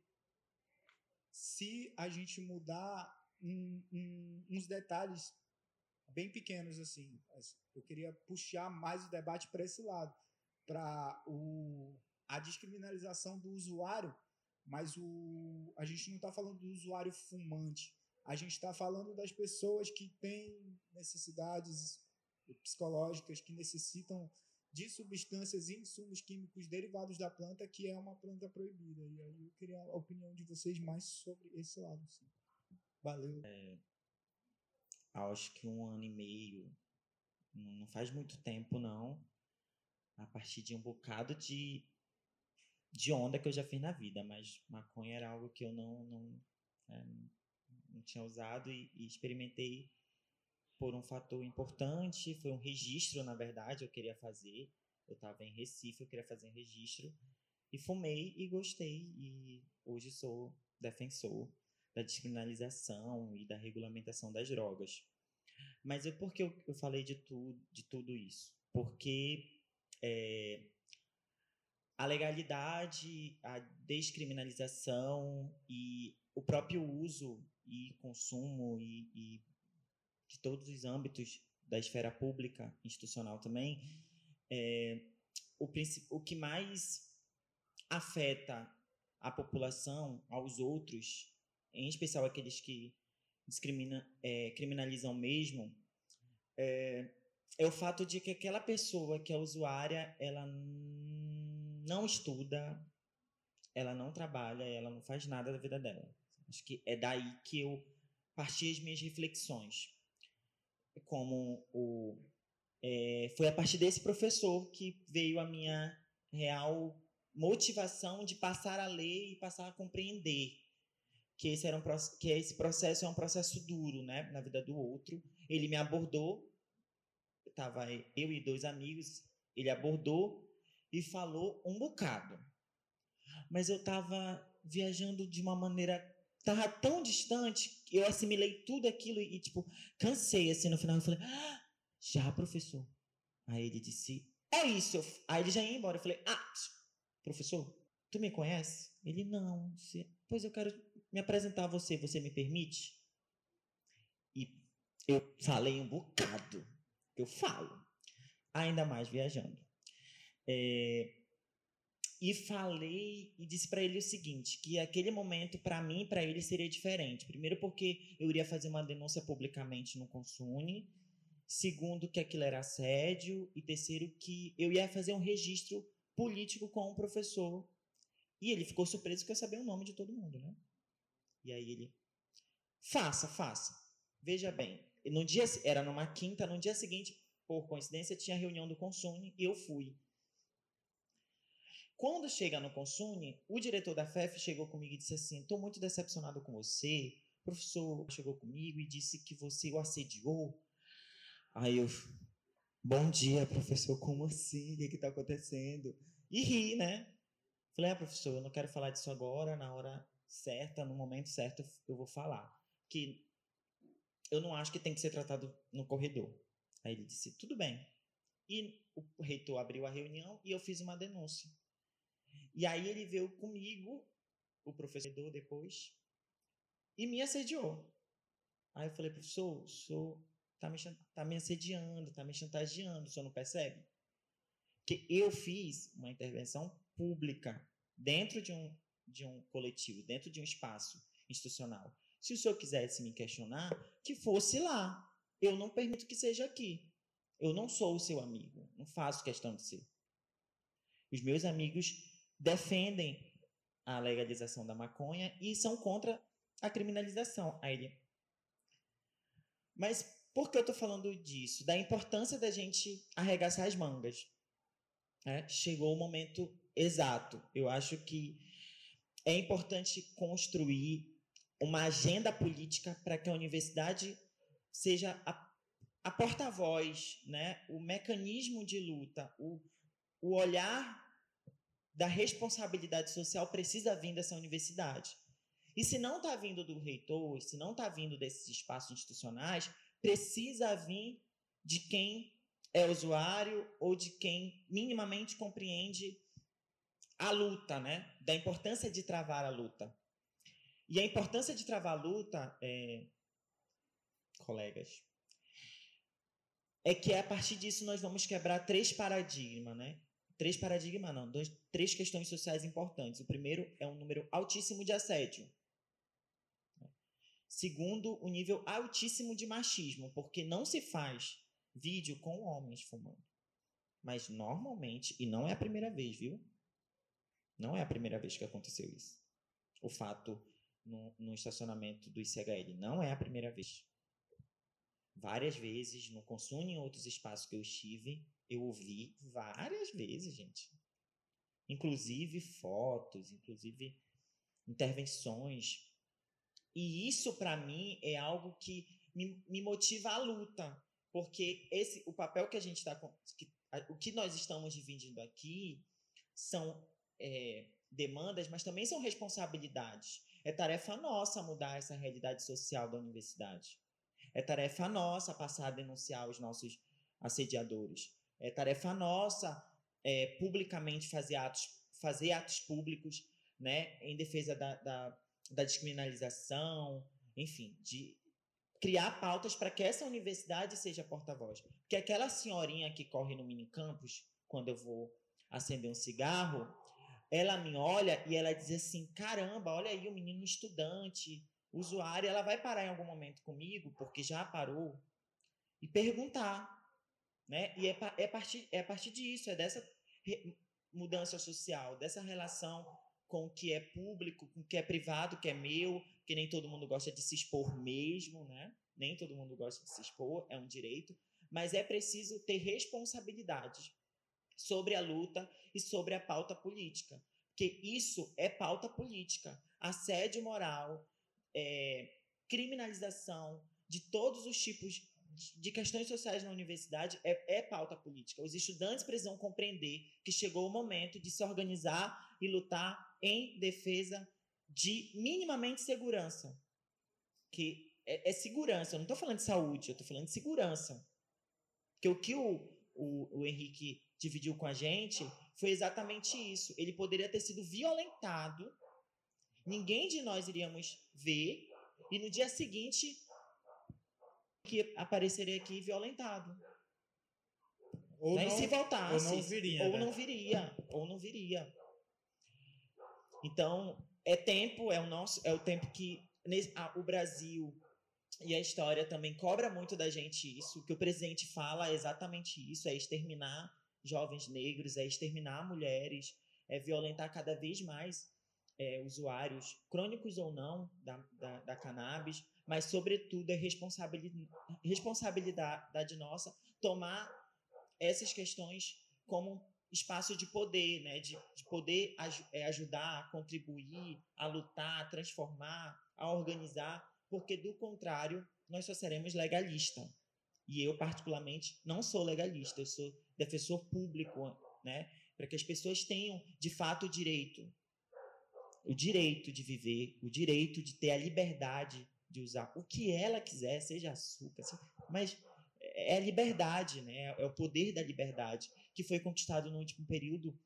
se a gente mudar um, um, uns detalhes bem pequenos assim. Eu queria puxar mais o debate para esse lado, para o a descriminalização do usuário, mas o a gente não está falando do usuário fumante. A gente está falando das pessoas que têm necessidades psicológicas, que necessitam de substâncias e insumos químicos derivados da planta, que é uma planta proibida. E aí eu queria a opinião de vocês mais sobre esse lado. Assim. Valeu. É, acho que um ano e meio, não faz muito tempo não, a partir de um bocado de, de onda que eu já fiz na vida, mas maconha era algo que eu não, não, é, não tinha usado e, e experimentei por um fator importante, foi um registro, na verdade, eu queria fazer. Eu estava em Recife, eu queria fazer um registro. E fumei e gostei. E hoje sou defensor da descriminalização e da regulamentação das drogas. Mas é porque eu, eu falei de, tu, de tudo isso? Porque é, a legalidade, a descriminalização e o próprio uso e consumo e, e de todos os âmbitos da esfera pública, institucional também, é, o, o que mais afeta a população aos outros em especial aqueles que discrimina, é, criminalizam mesmo, é, é o fato de que aquela pessoa que é usuária, ela não estuda, ela não trabalha, ela não faz nada da vida dela. Acho que é daí que eu parti as minhas reflexões. Como o, é, foi a partir desse professor que veio a minha real motivação de passar a ler e passar a compreender que esse, era um, que esse processo é um processo duro, né, na vida do outro. Ele me abordou, estava eu e dois amigos, ele abordou e falou um bocado. Mas eu estava viajando de uma maneira tava tão distante, eu assimilei tudo aquilo e, tipo, cansei, assim, no final eu falei, ah, já, professor. Aí ele disse, é isso. Aí ele já ia embora. Eu falei, ah, professor, tu me conhece? Ele, não. Pois eu quero me apresentar a você, você me permite? E eu falei um bocado. Eu falo. Ainda mais viajando. É, e falei e disse para ele o seguinte, que aquele momento para mim e para ele seria diferente. Primeiro porque eu iria fazer uma denúncia publicamente no Consune, segundo que aquilo era assédio e terceiro que eu ia fazer um registro político com o professor. E ele ficou surpreso que eu sabia o nome de todo mundo, né? E aí ele faça, faça. Veja bem, no dia era numa quinta, no dia seguinte, por coincidência, tinha reunião do Consune e eu fui. Quando chega no Consune, o diretor da FEF chegou comigo e disse assim: Estou muito decepcionado com você. O professor chegou comigo e disse que você o assediou. Aí eu, bom dia, professor, como assim? O que está acontecendo? E ri, né? Falei, ah, professor, eu não quero falar disso agora, na hora certa, no momento certo eu vou falar. Que eu não acho que tem que ser tratado no corredor. Aí ele disse, tudo bem. E o reitor abriu a reunião e eu fiz uma denúncia. E aí ele veio comigo, o professor depois, e me assediou. Aí eu falei, professor, o senhor está me, tá me assediando, está me chantageando, o senhor não percebe? Que eu fiz uma intervenção pública dentro de um, de um coletivo, dentro de um espaço institucional. Se o senhor quisesse me questionar, que fosse lá. Eu não permito que seja aqui. Eu não sou o seu amigo, não faço questão de ser. Os meus amigos defendem a legalização da maconha e são contra a criminalização. Aí ele. Mas por que eu estou falando disso? Da importância da gente arregaçar as mangas. É, chegou o momento exato. Eu acho que é importante construir uma agenda política para que a universidade seja a, a porta-voz, né? o mecanismo de luta, o, o olhar da responsabilidade social precisa vir dessa universidade. E se não está vindo do reitor, se não está vindo desses espaços institucionais, precisa vir de quem é usuário ou de quem minimamente compreende a luta, né? Da importância de travar a luta. E a importância de travar a luta, é, colegas, é que a partir disso nós vamos quebrar três paradigmas, né? três paradigmas, não, dois, três questões sociais importantes. O primeiro é um número altíssimo de assédio. Segundo, o um nível altíssimo de machismo, porque não se faz vídeo com homens fumando. Mas normalmente, e não é a primeira vez, viu? Não é a primeira vez que aconteceu isso. O fato no, no estacionamento do ICHL não é a primeira vez. Várias vezes, no consumo em outros espaços que eu estive, eu ouvi várias vezes, gente. Inclusive fotos, inclusive intervenções. E isso, para mim, é algo que me, me, motiva à luta. Porque esse, o papel que a gente está. O que nós estamos dividindo aqui são é, demandas, mas também são responsabilidades. É tarefa nossa mudar essa realidade social da universidade. É tarefa nossa passar a denunciar os nossos assediadores. É tarefa nossa é, publicamente fazer atos, fazer atos públicos né, em defesa da, da, da descriminalização, enfim, de criar pautas para que essa universidade seja porta-voz. Porque aquela senhorinha que corre no mini campus, quando eu vou acender um cigarro, ela me olha e ela diz assim: caramba, olha aí o menino estudante, usuário, ela vai parar em algum momento comigo, porque já parou, e perguntar né? E é, é, partir, é partir disso, é dessa mudança social, dessa relação com o que é público, com o que é privado, que é meu, que nem todo mundo gosta de se expor mesmo, né? Nem todo mundo gosta de se expor, é um direito, mas é preciso ter responsabilidade sobre a luta e sobre a pauta política, porque isso é pauta política, assédio moral, é, criminalização de todos os tipos de questões sociais na universidade é, é, pauta política. Os estudantes precisam compreender que chegou o momento de se organizar e lutar em defesa de minimamente segurança. Que é, é segurança, eu não estou falando de saúde, eu estou falando de segurança. Porque o que o, o, o Henrique dividiu com a gente foi exatamente isso. Ele poderia ter sido violentado, ninguém de nós iríamos ver, e no dia seguinte que apareceria aqui violentado. Ou né? não, e se voltasse. ou não viria, Ou né? não viria. Ou não viria. Então, é tempo, é o nosso, é o tempo que nesse- ah, o Brasil e a história também cobra muito da gente isso. O que o presidente fala é exatamente isso: é exterminar jovens negros, é exterminar mulheres, é violentar cada vez mais é, usuários, crônicos ou não, da, da, da cannabis, mas, sobretudo, é responsabili- responsabilidade nossa tomar essas questões como espaço de poder, né? de, de poder aj- é, ajudar, contribuir, a lutar, a transformar, a organizar, porque, do contrário, nós só seremos legalistas. E eu, particularmente, não sou legalista, eu sou defensor público, né? para que as pessoas tenham, de fato, o direito o direito de viver, o direito de ter a liberdade de usar o que ela quiser, seja açúcar, se- mas é a liberdade, né? É o poder da liberdade que foi conquistado no último período,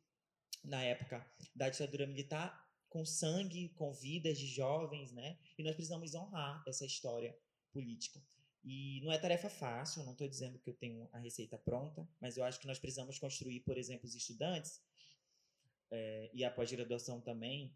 na época da ditadura militar, com sangue, com vidas de jovens, né? E nós precisamos honrar essa história política. E não é tarefa fácil, não estou dizendo que eu tenho a receita pronta, mas eu acho que nós precisamos construir, por exemplo, os estudantes eh, e a pós-graduação também,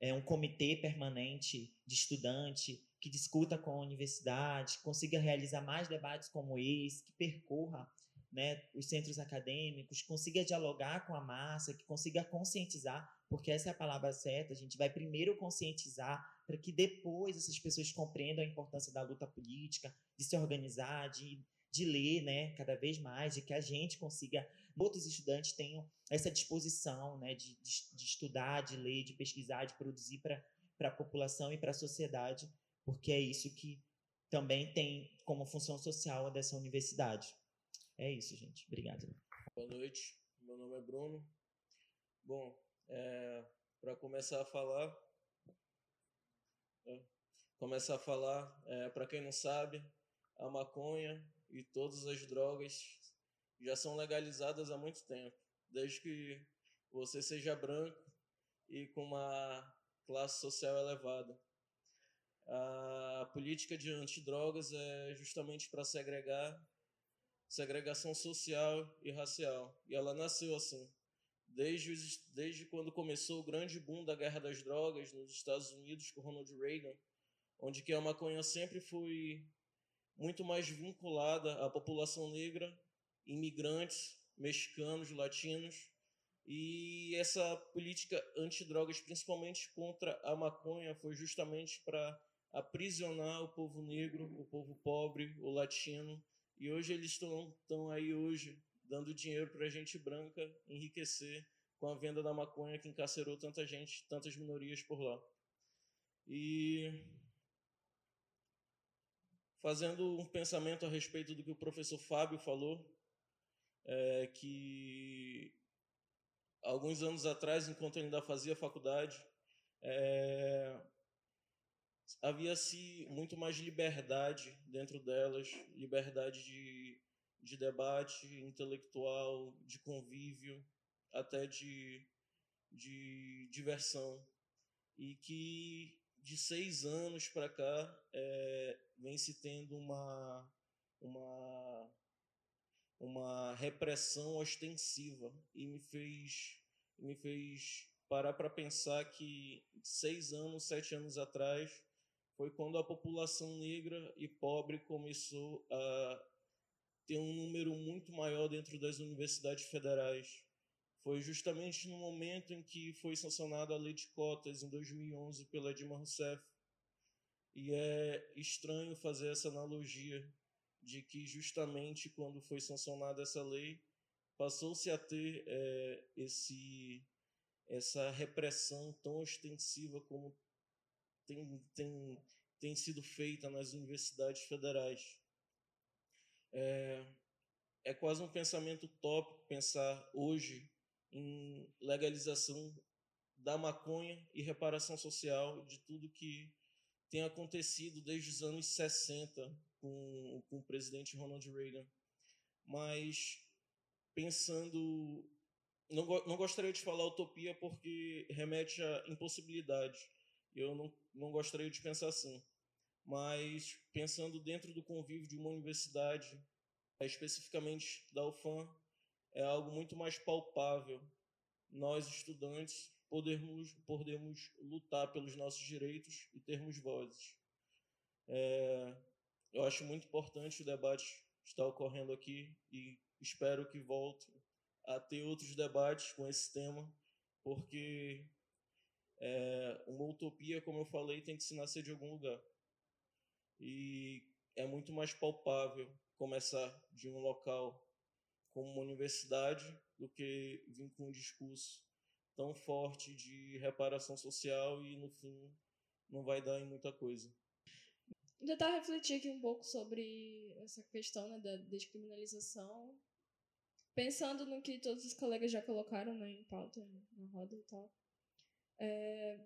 é um comitê permanente de estudante que discuta com a universidade, consiga realizar mais debates como esse, que percorra né, os centros acadêmicos, consiga dialogar com a massa, que consiga conscientizar, porque essa é a palavra certa. A gente vai primeiro conscientizar para que depois essas pessoas compreendam a importância da luta política, de se organizar, de, de ler né, cada vez mais, de que a gente consiga, outros estudantes tenham essa disposição né, de, de, de estudar, de ler, de pesquisar, de produzir para a população e para a sociedade, porque é isso que também tem como função social dessa universidade. É isso, gente. Obrigado. Boa noite, meu nome é Bruno. Bom, para começar a falar, é, começar a falar, para quem não sabe, a maconha e todas as drogas já são legalizadas há muito tempo, desde que você seja branco e com uma classe social elevada. A política de antidrogas é justamente para segregar segregação social e racial. E ela nasceu assim. Desde, desde quando começou o grande boom da guerra das drogas nos Estados Unidos com Ronald Reagan, onde que a maconha sempre foi muito mais vinculada à população negra, imigrantes, mexicanos, latinos, e essa política antidrogas, principalmente contra a maconha, foi justamente para aprisionar o povo negro, o povo pobre, o latino, e hoje eles estão aí hoje dando dinheiro para a gente branca enriquecer com a venda da maconha que encarcerou tanta gente, tantas minorias por lá. E fazendo um pensamento a respeito do que o professor Fábio falou, é, que alguns anos atrás, enquanto ele ainda fazia faculdade, é, havia-se muito mais liberdade dentro delas, liberdade de, de debate intelectual, de convívio, até de, de diversão. E que de seis anos para cá é, vem se tendo uma, uma, uma repressão ostensiva e me fez, me fez parar para pensar que seis anos, sete anos atrás, foi quando a população negra e pobre começou a ter um número muito maior dentro das universidades federais. Foi justamente no momento em que foi sancionada a lei de cotas, em 2011, pela Dilma Rousseff. E é estranho fazer essa analogia de que, justamente quando foi sancionada essa lei, passou-se a ter é, esse, essa repressão tão ostensiva como tem, tem, tem sido feita nas universidades federais. É, é quase um pensamento utópico pensar hoje em legalização da maconha e reparação social de tudo que tem acontecido desde os anos 60 com, com o presidente Ronald Reagan. Mas pensando. Não, não gostaria de falar utopia porque remete à impossibilidade. Eu não, não gostaria de pensar assim. Mas pensando dentro do convívio de uma universidade, especificamente da UFAM, é algo muito mais palpável. Nós, estudantes, podermos, podermos lutar pelos nossos direitos e termos vozes. É, eu acho muito importante o debate estar ocorrendo aqui e espero que volte a ter outros debates com esse tema, porque é, uma utopia, como eu falei, tem que se nascer de algum lugar. E é muito mais palpável começar de um local como uma universidade do que vir com um discurso tão forte de reparação social e no fim não vai dar em muita coisa. Tentar refletir aqui um pouco sobre essa questão né, da descriminalização, pensando no que todos os colegas já colocaram né, em pauta, na roda e tal. É,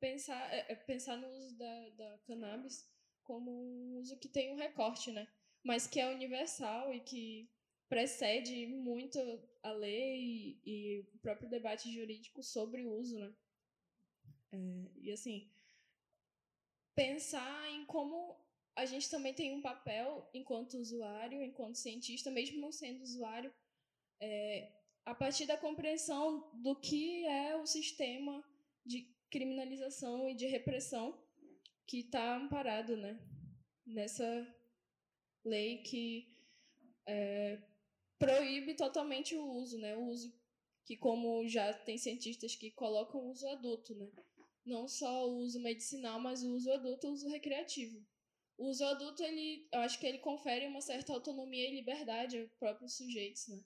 pensar, é, é, pensar no uso da, da cannabis como um uso que tem um recorte, né? Mas que é universal e que precede muito a lei e, e o próprio debate jurídico sobre o uso, né? É, e assim, pensar em como a gente também tem um papel enquanto usuário, enquanto cientista, mesmo não sendo usuário, é, a partir da compreensão do que é o sistema de criminalização e de repressão que está amparado né, nessa lei que é, proíbe totalmente o uso, né? O uso que, como já tem cientistas que colocam o uso adulto, né? Não só o uso medicinal, mas o uso adulto e o uso recreativo. O uso adulto, ele, eu acho que ele confere uma certa autonomia e liberdade aos próprios sujeitos, né?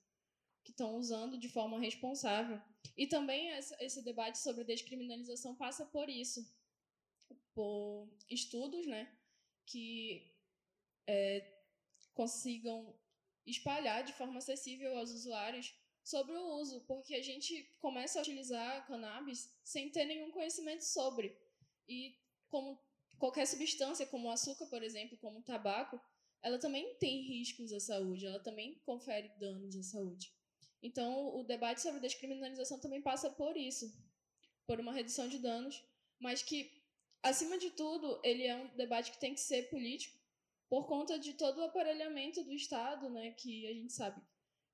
Que estão usando de forma responsável. E também esse debate sobre descriminalização passa por isso. Por estudos, né? Que é, consigam espalhar de forma acessível aos usuários sobre o uso, porque a gente começa a utilizar cannabis sem ter nenhum conhecimento sobre. E como qualquer substância, como o açúcar, por exemplo, como o tabaco, ela também tem riscos à saúde, ela também confere danos à saúde. Então, o debate sobre descriminalização também passa por isso, por uma redução de danos, mas que, acima de tudo, ele é um debate que tem que ser político, por conta de todo o aparelhamento do Estado, né, que a gente sabe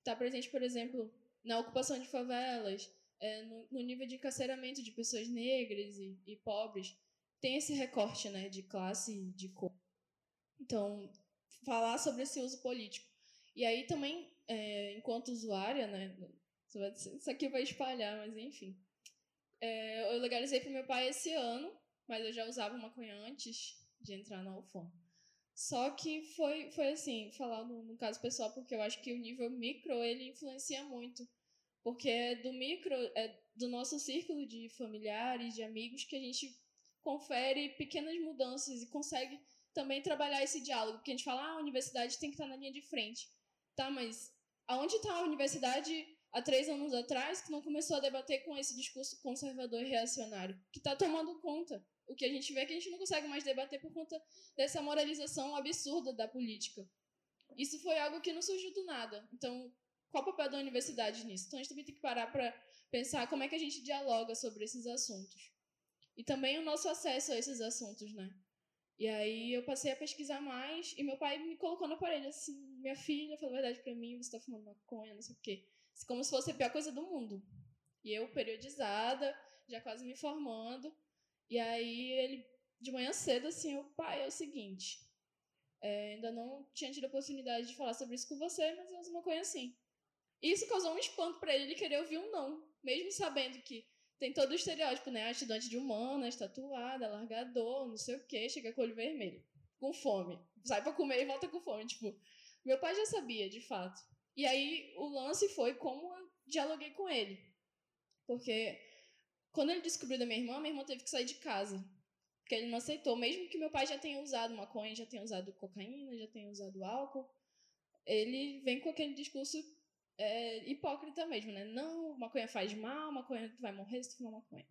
está presente, por exemplo, na ocupação de favelas, é, no, no, nível de encarceramento de pessoas negras e, e, pobres, tem esse recorte né, de classe e de cor. Então, falar sobre esse uso político. E aí também, é, enquanto usuária, né, isso aqui vai espalhar, mas enfim. É, eu legalizei para meu pai esse ano, mas eu já usava maconha antes de entrar na UFOM. Só que foi, foi assim, falar no, no, caso pessoal, porque eu acho que o nível micro, ele influencia muito. Porque é do micro, é do nosso círculo de familiares, de amigos, que a gente confere pequenas mudanças e consegue também trabalhar esse diálogo. Porque a gente fala, ah, a universidade tem que estar na linha de frente. Tá, mas aonde está a universidade há três anos atrás que não começou a debater com esse discurso conservador e reacionário? Que está tomando conta o que a gente vê é que a gente não consegue mais debater por conta dessa moralização absurda da política. Isso foi algo que não surgiu do nada. Então, qual o papel da universidade nisso? Então, a gente também tem que parar para pensar como é que a gente dialoga sobre esses assuntos. E também o nosso acesso a esses assuntos, né? E aí eu passei a pesquisar mais e meu pai me colocou na parede assim, minha filha, falou a verdade para mim, você tá fumando maconha, não sei o quê. Como se fosse a pior coisa do mundo. E eu, periodizada, já quase me formando, e aí ele, de manhã cedo, assim, o pai, é o seguinte. É, ainda não tinha tido a oportunidade de falar sobre isso com você, mas uso uma coisa assim. Isso causou um espanto para ele, ele querer ouvir um não, mesmo sabendo que tem todo o estereótipo, né? A estudante de humanas, tatuada, largador, não sei o quê, chega com o olho vermelho, com fome, sai para comer e volta com fome. Tipo, meu pai já sabia, de fato. E aí o lance foi como eu dialoguei com ele. Porque quando ele descobriu da minha irmã, minha irmã teve que sair de casa. Porque ele não aceitou, mesmo que meu pai já tenha usado maconha, já tenha usado cocaína, já tenha usado álcool. Ele vem com aquele discurso é, hipócrita mesmo, né? Não, maconha faz mal, maconha tu vai morrer se tu fumar maconha.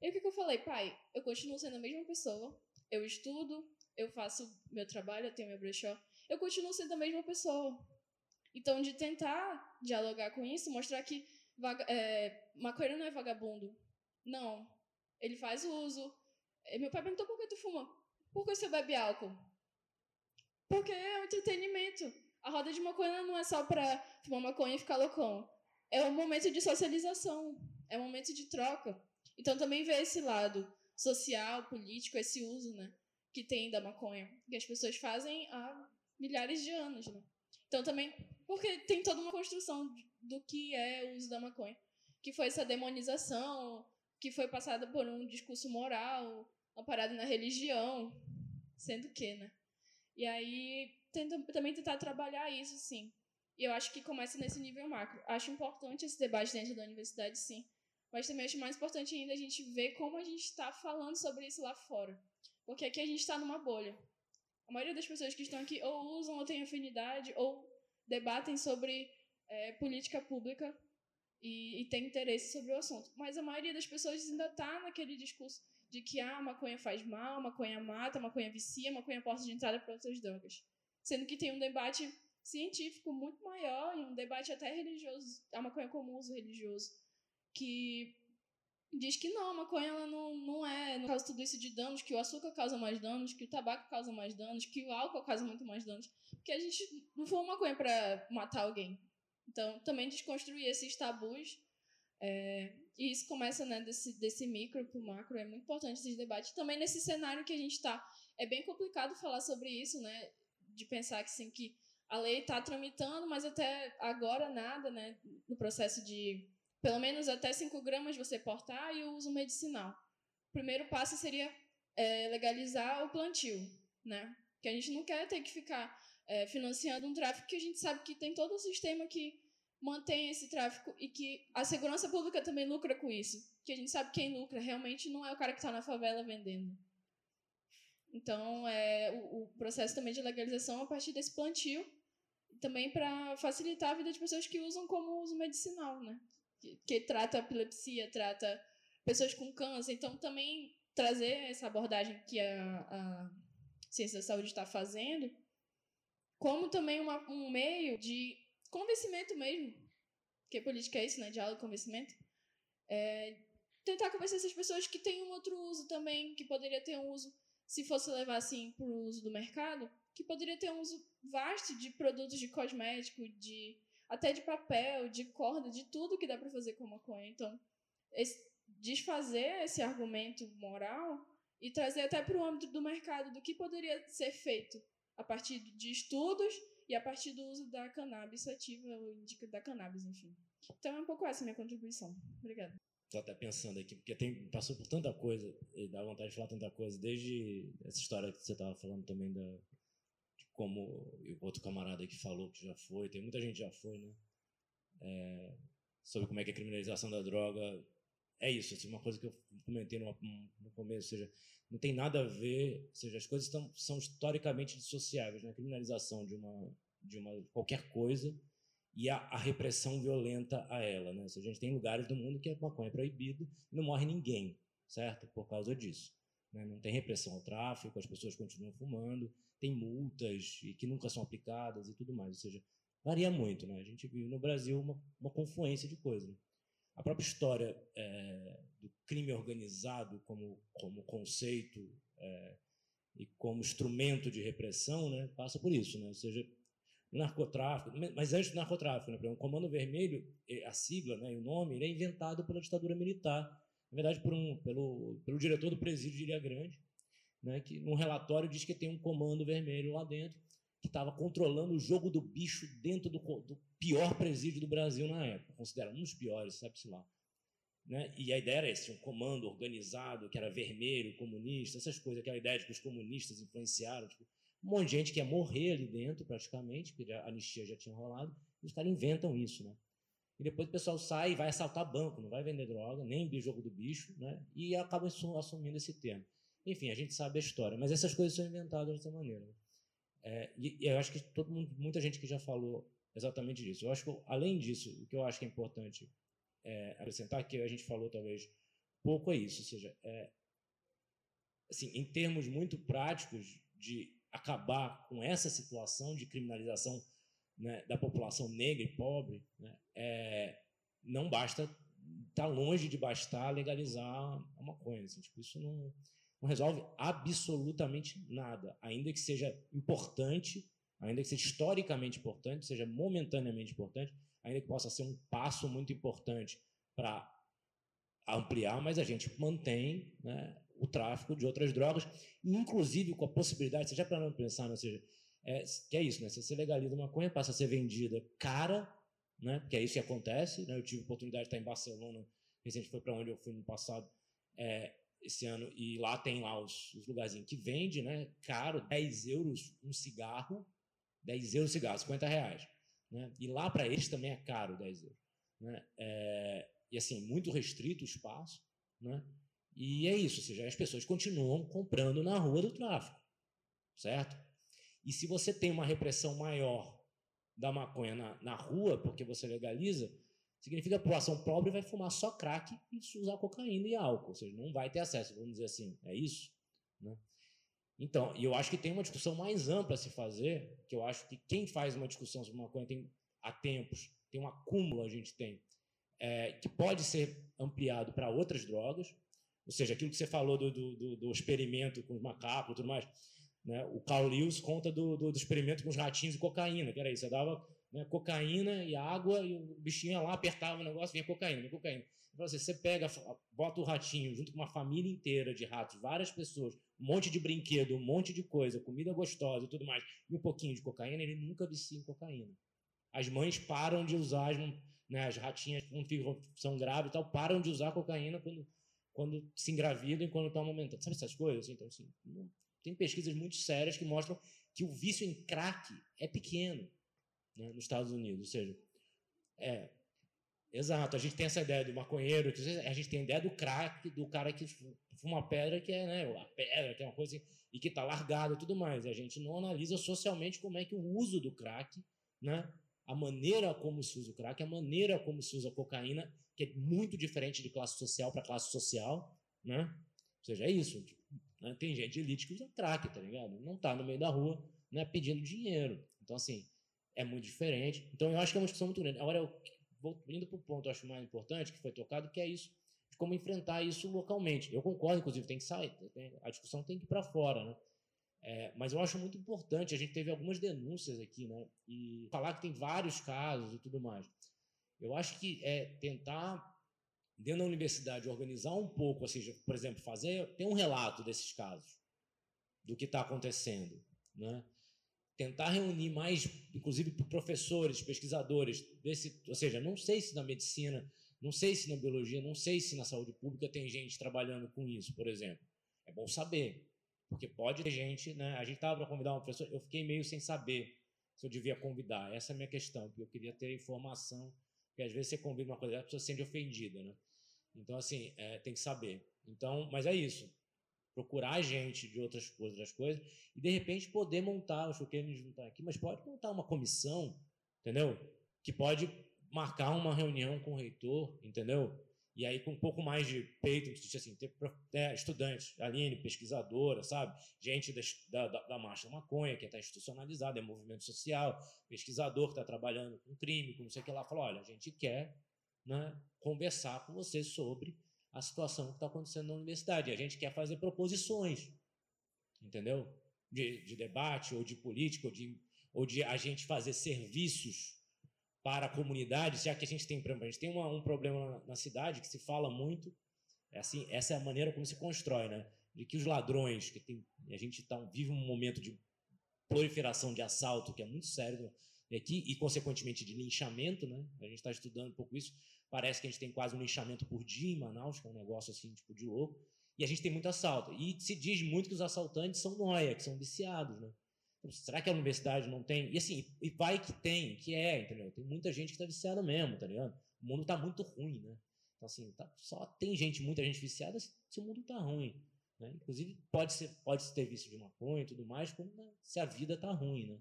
E o que, que eu falei? Pai, eu continuo sendo a mesma pessoa, eu estudo, eu faço meu trabalho, eu tenho meu brechó, eu continuo sendo a mesma pessoa. Então, de tentar dialogar com isso, mostrar que vaga, é, não é vagabundo. Não. Ele faz uso. E meu pai perguntou por que tu fuma? Por que você bebe álcool? Porque é um entretenimento. A roda de maconha não é só pra fumar maconha e ficar loucão. É um momento de socialização. É um momento de troca. Então também vê esse lado social, político, esse uso, né? Que tem da maconha. Que as pessoas fazem há milhares de anos, né? Então também, porque tem toda uma construção do que é o uso da maconha, que foi essa demonização, que foi passada por um discurso moral, amparado na religião, sendo que, né? E aí tenta, também tentar trabalhar isso, sim. E eu acho que começa nesse nível macro. Acho importante esse debate dentro da universidade, sim. Mas também acho mais importante ainda a gente ver como a gente está falando sobre isso lá fora. Porque aqui a gente está numa bolha. A maioria das pessoas que estão aqui ou usam ou têm afinidade ou debatem sobre é, política pública e, e tem interesse sobre o assunto. Mas a maioria das pessoas ainda está naquele discurso de que ah, maconha faz mal, maconha mata, maconha vicia, maconha é porta de entrada para outras drogas. Sendo que tem um debate científico muito maior e um debate até religioso, a maconha como uso religioso, que diz que não, a maconha ela não, não é, não causa tudo isso de danos, que o açúcar causa mais danos, que o tabaco causa mais danos, que o álcool causa muito mais danos. Porque a gente não foi maconha para matar alguém. Então, também desconstruir esses tabus. É, e isso começa né, desse, desse micro para o macro, é muito importante esse debate. Também nesse cenário que a gente está, é bem complicado falar sobre isso, né? De pensar que, assim, que a lei está tramitando, mas até agora nada, né? No processo de pelo menos até 5 gramas você portar e o uso medicinal. O primeiro passo seria é, legalizar o plantio, né? Que a gente não quer ter que ficar é, financiando um tráfico que a gente sabe que tem todo o sistema que mantém esse tráfico e que a segurança pública também lucra com isso. Que a gente sabe que quem lucra realmente não é o cara que está na favela vendendo. Então, é o, o processo também de legalização a partir desse plantio, também para facilitar a vida de pessoas que usam como uso medicinal, né? que, trata epilepsia, trata pessoas com câncer. Então, também trazer essa abordagem que a, a ciência da saúde está fazendo, como também uma, um meio de convencimento mesmo, que política é isso, né? Diálogo e convencimento. É, tentar convencer essas pessoas que têm um outro uso também, que poderia ter um uso, se fosse levar assim para o uso do mercado, que poderia ter um uso vasto de produtos de cosmético, de até de papel, de corda, de tudo que dá para fazer com maconha. Então, esse, desfazer esse argumento moral e trazer até para o âmbito do mercado do que poderia ser feito a partir de estudos e a partir do uso da cannabis ativa ou da cannabis, enfim. Então é um pouco essa minha contribuição. Obrigada. Estou até pensando aqui, porque tem, passou por tanta coisa, e dá vontade de falar tanta coisa, desde essa história que você estava falando também da, como o outro camarada que falou que já foi, tem muita gente já foi, né? É, sobre como é que a criminalização da droga é isso, assim, uma coisa que eu comentei no, no começo, ou seja, não tem nada a ver, ou seja, as coisas estão, são historicamente dissociáveis, né? A criminalização de uma de uma qualquer coisa e a, a, repressão violenta a ela, né? Seja, a gente tem lugares do mundo que a maconha é proibida e não morre ninguém, certo? Por causa disso. Né? Não tem repressão ao tráfico, as pessoas continuam fumando, tem multas e que nunca são aplicadas e tudo mais. Ou seja, varia muito. Né? A gente vive no Brasil uma, uma confluência de coisas. Né? A própria história é, do crime organizado como, como conceito é, e como instrumento de repressão né, passa por isso. Né? Ou seja, o narcotráfico, mas antes do narcotráfico, né, o Comando Vermelho, a sigla, né, o nome, ele é inventado pela ditadura militar, na verdade por um, pelo, pelo diretor do presídio de Ilha Grande, né, que num relatório diz que tem um comando vermelho lá dentro que estava controlando o jogo do bicho dentro do, do, pior presídio do Brasil na época, considerado um dos piores, sabe-se lá. Né? E a ideia era esse, um comando organizado, que era vermelho, comunista, essas coisas, aquela ideia de que os comunistas influenciaram, tipo, um monte de gente que ia morrer ali dentro, praticamente, porque a anistia já tinha rolado, e os caras inventam isso, né? E depois o pessoal sai e vai assaltar banco, não vai vender droga, nem jogo do bicho, né? E acabam assumindo esse termo. Enfim, a gente sabe a história, mas essas coisas são inventadas dessa maneira. É, e, e, eu acho que todo mundo, muita gente que já falou exatamente disso. Eu acho que, além disso, o que eu acho que é importante é, acrescentar, que a gente falou talvez pouco, é isso. Ou seja, é, assim, em termos muito práticos de acabar com essa situação de criminalização né, da população negra e pobre, né, é, não basta, está longe de bastar legalizar a maconha. Assim, tipo, isso não, não resolve absolutamente nada, ainda que seja importante, ainda que seja historicamente importante, seja momentaneamente importante, ainda que possa ser um passo muito importante para ampliar, mas a gente mantém né, o tráfico de outras drogas, inclusive com a possibilidade, já para não pensar, né, ou seja, é, que é isso, né? Se você legaliza uma maconha, passa a ser vendida cara, né? Que é isso que acontece. Né? Eu tive oportunidade de estar em Barcelona, recente foi para onde eu fui no passado, é, esse ano, e lá tem lá os, os lugarzinhos que vende, né? Caro, 10 euros um cigarro, 10 euros cigarro, 50 reais. Né? E lá para eles também é caro 10 euros. Né? É, e assim, muito restrito o espaço. Né? E é isso, ou seja, as pessoas continuam comprando na rua do tráfico. Certo? E se você tem uma repressão maior da maconha na, na rua, porque você legaliza, significa que a população pobre vai fumar só crack e usar cocaína e álcool, ou seja, não vai ter acesso, vamos dizer assim, é isso? Né? Então, eu acho que tem uma discussão mais ampla a se fazer, que eu acho que quem faz uma discussão sobre maconha tem há tempos, tem um acúmulo, a gente tem, é, que pode ser ampliado para outras drogas, ou seja, aquilo que você falou do, do, do experimento com os macacos e tudo mais, né? O Carl Lewis conta do, do, do, experimento com os ratinhos e cocaína, que era isso. Você dava né, cocaína e água e o bichinho ia lá, apertava o negócio, vinha cocaína, cocaína. Então, assim, você pega, bota o ratinho junto com uma família inteira de ratos, várias pessoas, um monte de brinquedo, um monte de coisa, comida gostosa e tudo mais, e um pouquinho de cocaína, ele nunca vicia em cocaína. As mães param de usar, né, as ratinhas com são graves e tal, param de usar cocaína quando, quando se engravidam e quando estão amamentando. Sabe essas coisas? Então, assim, tem pesquisas muito sérias que mostram que o vício em crack é pequeno né, nos Estados Unidos. Ou seja, é. Exato, a gente tem essa ideia do maconheiro, a gente tem a ideia do crack, do cara que fuma pedra, que é né, a pedra, que é uma coisa assim, e que está largado e tudo mais. A gente não analisa socialmente como é que o uso do crack, né, a maneira como se usa o crack, a maneira como se usa a cocaína, que é muito diferente de classe social para classe social, né? Ou seja, é isso. Tipo, né? Tem gente de elite que usa crack, tá ligado? Não tá no meio da rua né, pedindo dinheiro. Então, assim, é muito diferente. Então, eu acho que é uma discussão muito grande. Agora, eu vou indo para o ponto, acho mais importante, que foi tocado, que é isso, de como enfrentar isso localmente. Eu concordo, inclusive, tem que sair, a discussão tem que ir para fora, né? É, mas eu acho muito importante, a gente teve algumas denúncias aqui, né? E falar que tem vários casos e tudo mais. Eu acho que é tentar dentro da universidade, organizar um pouco, ou seja, por exemplo, fazer ter um relato desses casos, do que está acontecendo, né? Tentar reunir mais, inclusive professores, pesquisadores, desse, ou seja, não sei se na medicina, não sei se na biologia, não sei se na saúde pública tem gente trabalhando com isso, por exemplo. É bom saber, porque pode ter gente, né? A gente estava para convidar uma professora, eu fiquei meio sem saber se eu devia convidar. Essa é a minha questão, porque eu queria ter informação, porque às vezes você convida uma coisa, a pessoa se sente ofendida, né? Então, assim, é, tem que saber. Então, mas é isso. Procurar gente de outras, outras coisas e, de repente, poder montar, acho que eles juntar aqui, mas pode montar uma comissão, entendeu? Que pode marcar uma reunião com o reitor, entendeu? E aí, com um pouco mais de peito, assim, ter é, estudantes, Aline, pesquisadora, sabe? Gente da, da, da Marcha Maconha, que está institucionalizada, é movimento social, pesquisador que está trabalhando com crime, com não sei o que lá, fala: olha, a gente quer né, conversar com você sobre a situação que está acontecendo na universidade. A gente quer fazer proposições, entendeu? De, de debate, ou de política, ou de, ou de a gente fazer serviços para a comunidade, já que a gente tem, a gente tem uma, um problema na, cidade que se fala muito, é assim, essa é a maneira como se constrói, né? De que os ladrões, que tem, a gente tá, vive um momento de proliferação de assalto que é muito sério aqui e consequentemente de linchamento, né? A gente está estudando um pouco isso. Parece que a gente tem quase um linchamento por dia em Manaus, que é um negócio assim, tipo, de louco. E a gente tem muito assalto. E se diz muito que os assaltantes são noia, que são viciados, né? Então, será que a universidade não tem? E assim, e vai que tem, que é, entendeu? Tem muita gente que está viciada mesmo, tá ligado? O mundo está muito ruim, né? Então, assim, tá, só tem gente, muita gente viciada se o mundo está ruim. Né? Inclusive, pode ser, pode ter vício de maconha e tudo mais, como né, se a vida está ruim, né?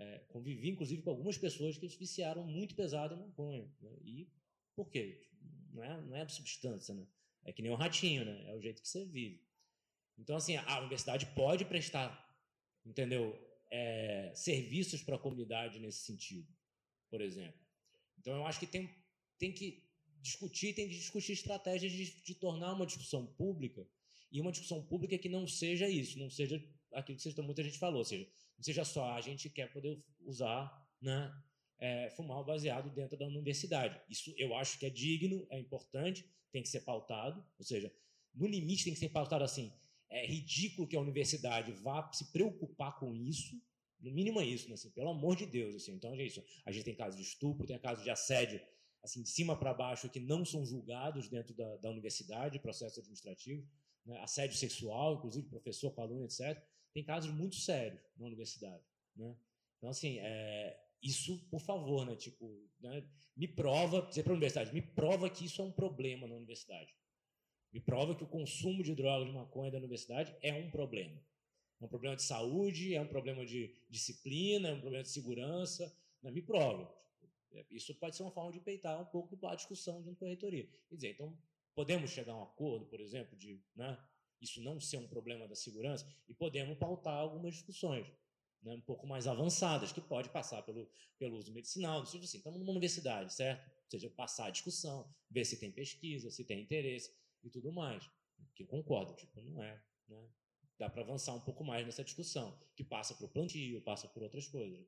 é, convivi, inclusive, com algumas pessoas que se viciaram muito pesado em maconha. Né? E por quê? Não é, não é substância, né? É que nem um ratinho, né? É o jeito que você vive. Então, assim, a universidade pode prestar, entendeu? É, serviços para a comunidade nesse sentido, por exemplo. Então, eu acho que tem, tem que discutir, tem que discutir estratégias de, de tornar uma discussão pública e uma discussão pública que não seja isso, não seja aquilo que muita gente falou, ou seja, não seja só a gente quer poder usar, né, é, fumar o baseado dentro da universidade. Isso eu acho que é digno, é importante, tem que ser pautado, ou seja, no limite tem que ser pautado assim. É ridículo que a universidade vá se preocupar com isso, no mínimo é isso, né? assim, pelo amor de Deus. Assim. Então é isso. A gente tem casos de estupro, tem casos de assédio, assim, de cima para baixo, que não são julgados dentro da, da universidade, processos administrativos, né? assédio sexual, inclusive professor com aluno, etc. Tem casos muito sérios na universidade. Né? Então, assim, é, isso, por favor, né? Tipo, né? me prova, dizer para a universidade, me prova que isso é um problema na universidade. Me prova que o consumo de drogas de maconha da universidade é um problema. É um problema de saúde, é um problema de disciplina, é um problema de segurança. Né? Me prova. Isso pode ser uma forma de peitar um pouco a discussão junto com a reitoria. Quer dizer, então, podemos chegar a um acordo, por exemplo, de né, isso não ser um problema da segurança e podemos pautar algumas discussões né, um pouco mais avançadas, que pode passar pelo, pelo uso medicinal, tipo assim, estamos numa universidade, certo? Ou seja, passar a discussão, ver se tem pesquisa, se tem interesse e tudo mais. Que eu concordo, tipo, não é. Né? Dá para avançar um pouco mais nessa discussão, que passa por plantio, passa por outras coisas.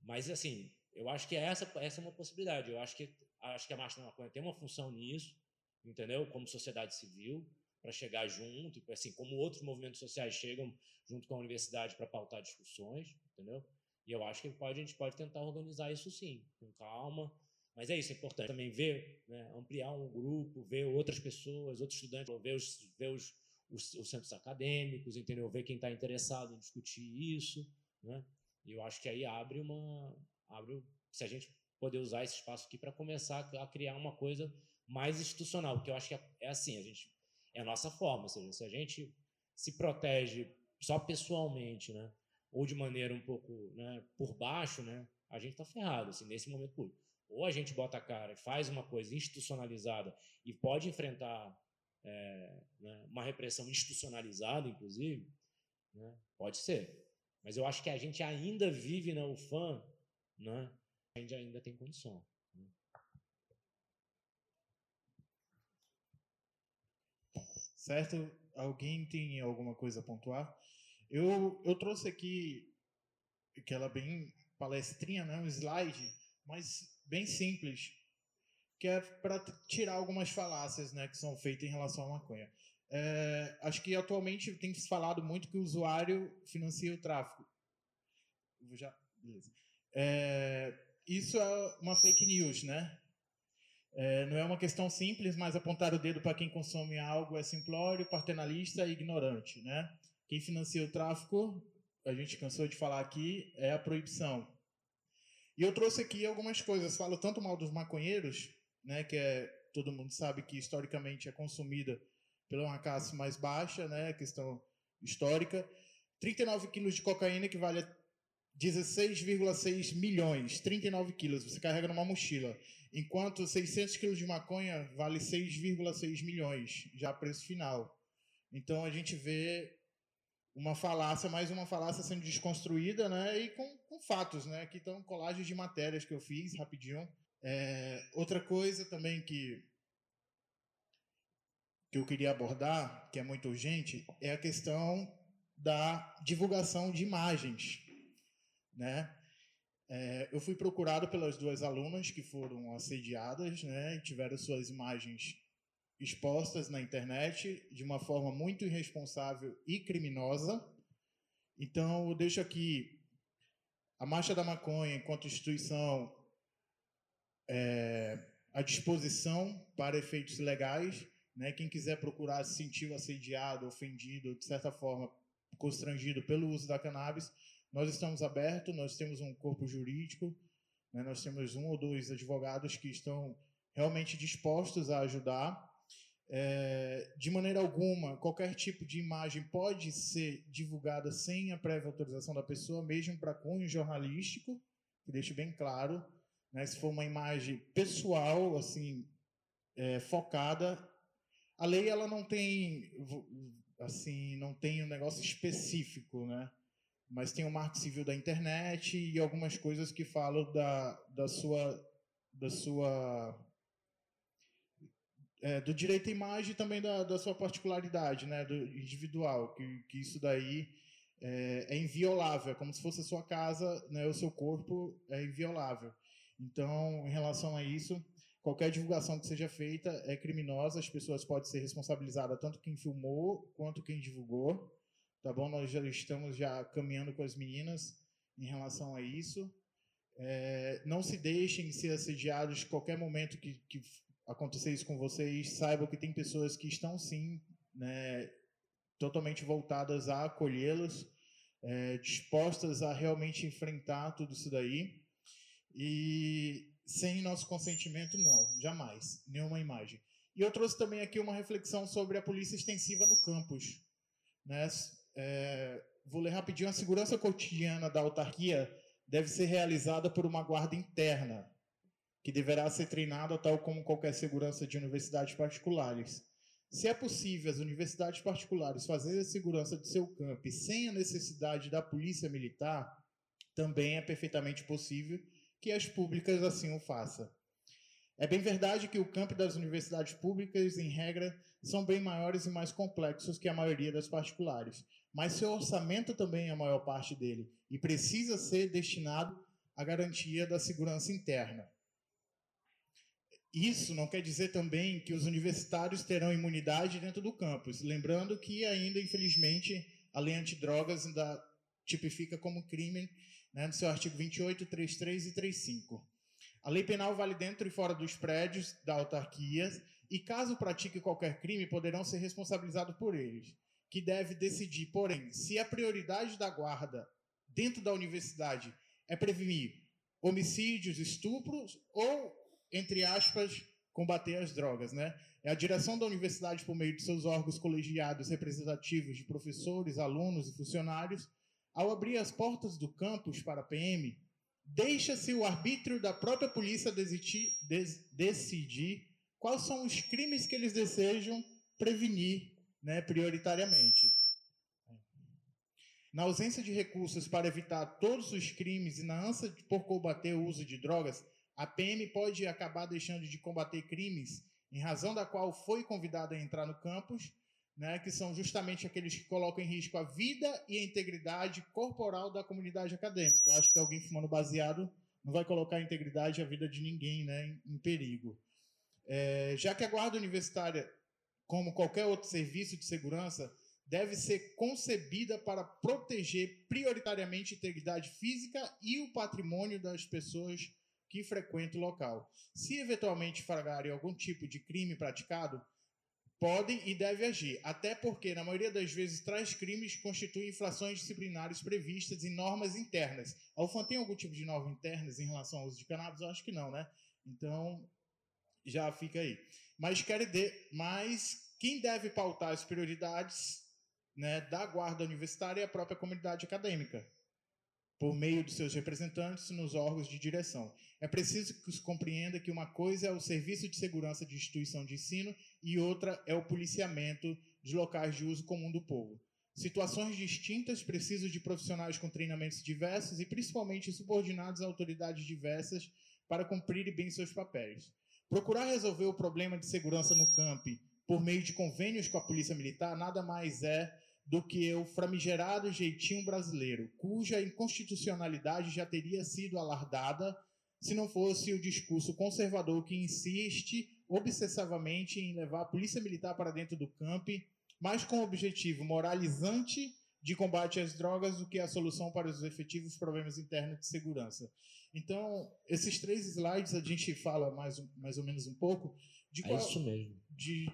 Mas, assim, eu acho que essa, essa é uma possibilidade. Eu acho que, acho que a Marcha da Maconha tem uma função nisso, entendeu? Como sociedade civil, para chegar junto, assim como outros movimentos sociais chegam junto com a universidade para pautar discussões, entendeu? E eu acho que pode, a gente pode tentar organizar isso sim, com calma. Mas é isso, é importante também ver, né, ampliar um grupo, ver outras pessoas, outros estudantes, ver os, ver os, os, os centros acadêmicos, entendeu? Ver quem está interessado em discutir isso, né? E eu acho que aí abre uma, abre, se a gente poder usar esse espaço aqui para começar a criar uma coisa mais institucional, porque eu acho que é, é assim, a gente é a nossa forma, ou seja, se a gente se protege só pessoalmente, né, ou de maneira um pouco né, por baixo, né, a gente está ferrado assim, nesse momento público. Ou a gente bota a cara e faz uma coisa institucionalizada e pode enfrentar é, né, uma repressão institucionalizada, inclusive, né, pode ser. Mas eu acho que a gente ainda vive na UFAM, né, a gente ainda tem condição. Certo? Alguém tem alguma coisa a pontuar? Eu, eu trouxe aqui aquela bem palestrinha, né? um slide, mas bem simples, que é para tirar algumas falácias né, que são feitas em relação à maconha. É, acho que atualmente tem se falado muito que o usuário financia o tráfico. Já, beleza. É, isso é uma fake news, né? É, não é uma questão simples, mas apontar o dedo para quem consome algo é simplório, paternalista e ignorante. Né? Quem financia o tráfico, a gente cansou de falar aqui, é a proibição. E eu trouxe aqui algumas coisas. Falo tanto mal dos maconheiros, né, que é, todo mundo sabe que historicamente é consumida pela uma classe mais baixa, né, questão histórica. 39 quilos de cocaína equivale a 16,6 milhões, 39 quilos, você carrega numa mochila enquanto 600 quilos de maconha vale 6,6 milhões, já preço final. Então a gente vê uma falácia, mais uma falácia sendo desconstruída, né? E com, com fatos, né? Aqui estão colagens de matérias que eu fiz rapidinho. É, outra coisa também que que eu queria abordar, que é muito urgente, é a questão da divulgação de imagens, né? É, eu fui procurado pelas duas alunas que foram assediadas né, e tiveram suas imagens expostas na internet de uma forma muito irresponsável e criminosa. Então, eu deixo aqui a Marcha da Maconha, enquanto instituição, é, à disposição para efeitos legais. Né? Quem quiser procurar se sentiu assediado, ofendido, de certa forma constrangido pelo uso da cannabis, nós estamos abertos, nós temos um corpo jurídico, né, nós temos um ou dois advogados que estão realmente dispostos a ajudar. É, de maneira alguma, qualquer tipo de imagem pode ser divulgada sem a prévia autorização da pessoa, mesmo para cunho jornalístico, que deixe bem claro. Né, se for uma imagem pessoal, assim, é, focada, a lei ela não tem assim não tem um negócio específico, né? Mas tem o Marco Civil da internet e algumas coisas que falam da, da sua da sua é, do direito à imagem e também da, da sua particularidade, né, do individual, que, que isso daí é, é inviolável, é como se fosse a sua casa, né, o seu corpo é inviolável. Então, em relação a isso, qualquer divulgação que seja feita é criminosa, as pessoas podem ser responsabilizadas, tanto quem filmou quanto quem divulgou. Tá bom? Nós já estamos já caminhando com as meninas em relação a isso. É, não se deixem ser assediados qualquer momento que, que acontecer isso com vocês. Saibam que tem pessoas que estão sim né, totalmente voltadas a acolhê-los, é, dispostas a realmente enfrentar tudo isso daí. E sem nosso consentimento, não, jamais, nenhuma imagem. E eu trouxe também aqui uma reflexão sobre a polícia extensiva no campus. Né? É, vou ler rapidinho. A segurança cotidiana da autarquia deve ser realizada por uma guarda interna, que deverá ser treinada tal como qualquer segurança de universidades particulares. Se é possível as universidades particulares fazerem a segurança do seu campo sem a necessidade da polícia militar, também é perfeitamente possível que as públicas assim o façam. É bem verdade que o campo das universidades públicas, em regra, são bem maiores e mais complexos que a maioria das particulares, mas seu orçamento também é a maior parte dele e precisa ser destinado à garantia da segurança interna. Isso não quer dizer também que os universitários terão imunidade dentro do campus, lembrando que ainda, infelizmente, a lei antidrogas ainda tipifica como crime né, no seu artigo 28, 33 e 35. A lei penal vale dentro e fora dos prédios da autarquia e, caso pratique qualquer crime, poderão ser responsabilizados por eles, que deve decidir, porém, se a prioridade da guarda dentro da universidade é prevenir homicídios, estupros ou, entre aspas, combater as drogas, né? É a direção da universidade, por meio de seus órgãos colegiados representativos de professores, alunos e funcionários, ao abrir as portas do campus para a PM, deixa-se o arbítrio da própria polícia decidir, decidir quais são os crimes que eles desejam prevenir né, prioritariamente. Na ausência de recursos para evitar todos os crimes e na ânsia por combater o uso de drogas, a PM pode acabar deixando de combater crimes em razão da qual foi convidada a entrar no campus né, que são justamente aqueles que colocam em risco a vida e a integridade corporal da comunidade acadêmica. Eu acho que alguém fumando baseado não vai colocar a integridade e a vida de ninguém né, em, perigo. É, já que a guarda universitária, como qualquer outro serviço de segurança, deve ser concebida para proteger prioritariamente a integridade física e o patrimônio das pessoas que frequentam o local. Se eventualmente fragarem algum tipo de crime praticado, podem e devem agir, até porque, na maioria das vezes, tais crimes constituem infrações disciplinares previstas em normas internas. A UFAM tem algum tipo de norma internas em relação ao uso de cannabis? Eu acho que não, né? Então, já fica aí. Mas, quero de, mas quem deve pautar as prioridades né, da guarda universitária é a própria comunidade acadêmica por meio de seus representantes nos órgãos de direção. É preciso que se compreenda que uma coisa é o serviço de segurança de instituição de ensino e outra é o policiamento de locais de uso comum do povo. Situações distintas precisam de profissionais com treinamentos diversos e principalmente subordinados a autoridades diversas para cumprirem bem seus papéis. Procurar resolver o problema de segurança no campo por meio de convênios com a Polícia Militar nada mais é do que o framigerado jeitinho brasileiro, cuja inconstitucionalidade já teria sido alardada se não fosse o discurso conservador que insiste obsessivamente em levar a polícia militar para dentro do campo, mais com o objetivo moralizante de combate às drogas do que a solução para os efetivos problemas internos de segurança. Então, esses três slides a gente fala mais, mais ou menos um pouco de É qual, isso mesmo. de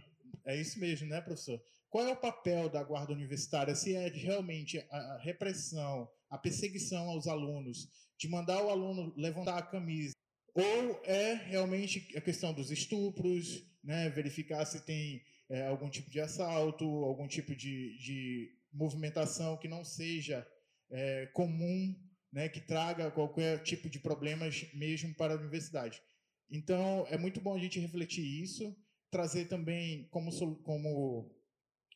é isso mesmo, né, professor? Qual é o papel da guarda universitária? Se é realmente a a repressão, a perseguição aos alunos, de mandar o aluno levantar a camisa, ou é realmente a questão dos estupros, né, verificar se tem é, algum tipo de assalto, algum tipo de, de movimentação que não seja é, comum, né, que traga qualquer tipo de problemas mesmo para a universidade. Então, é muito bom a gente refletir isso, trazer também como, como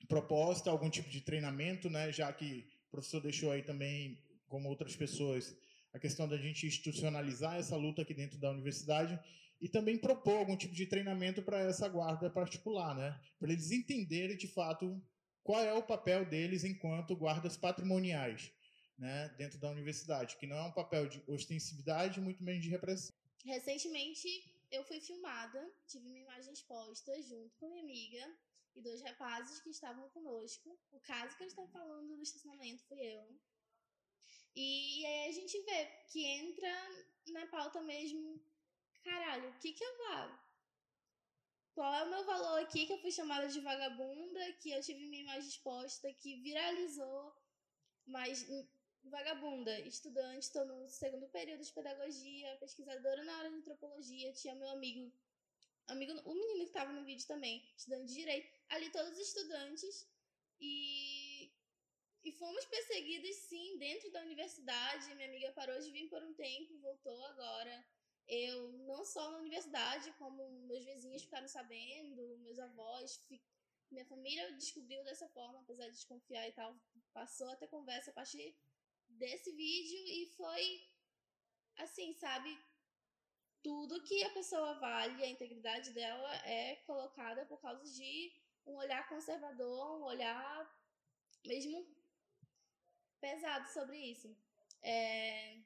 proposta algum tipo de treinamento, né, já que o professor deixou aí também, como outras pessoas, a questão da gente institucionalizar essa luta aqui dentro da universidade e também propor algum tipo de treinamento para essa guarda particular, né, para eles entenderem de fato qual é o papel deles enquanto guardas patrimoniais, né, dentro da universidade, que não é um papel de ostensividade, muito menos de repressão. Recentemente eu fui filmada, tive uma imagem exposta junto com minha amiga e dois rapazes que estavam conosco. O caso que eles estão falando do estacionamento fui eu. E aí a gente vê que entra na pauta mesmo, caralho, o que que eu valo? Qual é o meu valor aqui que eu fui chamada de vagabunda, que eu tive minha imagem exposta, que viralizou, mas hum, vagabunda, estudante, estou no segundo período de pedagogia, pesquisadora na área de antropologia, tinha meu amigo, amigo o menino que estava no vídeo também, estudante de direito, ali todos estudantes, e, e fomos perseguidos sim dentro da universidade, minha amiga parou de vir por um tempo, voltou agora, eu, não só na universidade, como meus vizinhos ficaram sabendo, meus avós, minha família descobriu dessa forma, apesar de desconfiar e tal. Passou até conversa a partir desse vídeo e foi assim, sabe? Tudo que a pessoa vale, a integridade dela é colocada por causa de um olhar conservador, um olhar mesmo pesado sobre isso. É,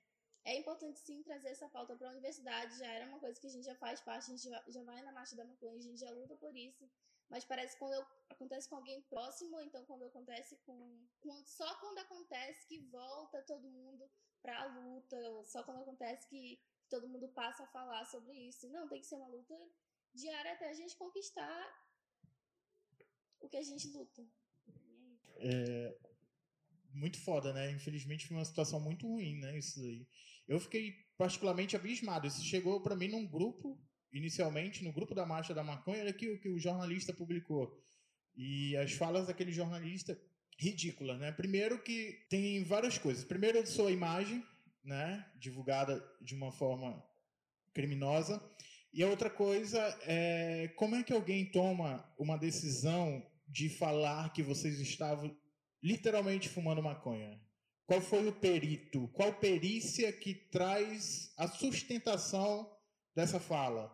é importante sim trazer essa pauta para a universidade, já era uma coisa que a gente já faz parte, a gente já, vai na marcha da maconha, a gente já luta por isso. Mas parece que quando eu, acontece com alguém próximo, então quando acontece com, com. Só quando acontece que volta todo mundo para a luta, só quando acontece que todo mundo passa a falar sobre isso. Não, tem que ser uma luta diária até a gente conquistar o que a gente luta. É, muito foda, né? Infelizmente foi uma situação muito ruim, né? Isso aí. Eu fiquei particularmente abismado. Isso chegou para mim num grupo, inicialmente, no grupo da Marcha da Maconha, era que, que o jornalista publicou. E as falas daquele jornalista, ridícula, né? Primeiro que tem várias coisas. Primeiro, sua imagem, né? Divulgada de uma forma criminosa. E a outra coisa é como é que alguém toma uma decisão de falar que vocês estavam literalmente fumando maconha? Qual foi o perito? Qual perícia que traz a sustentação dessa fala,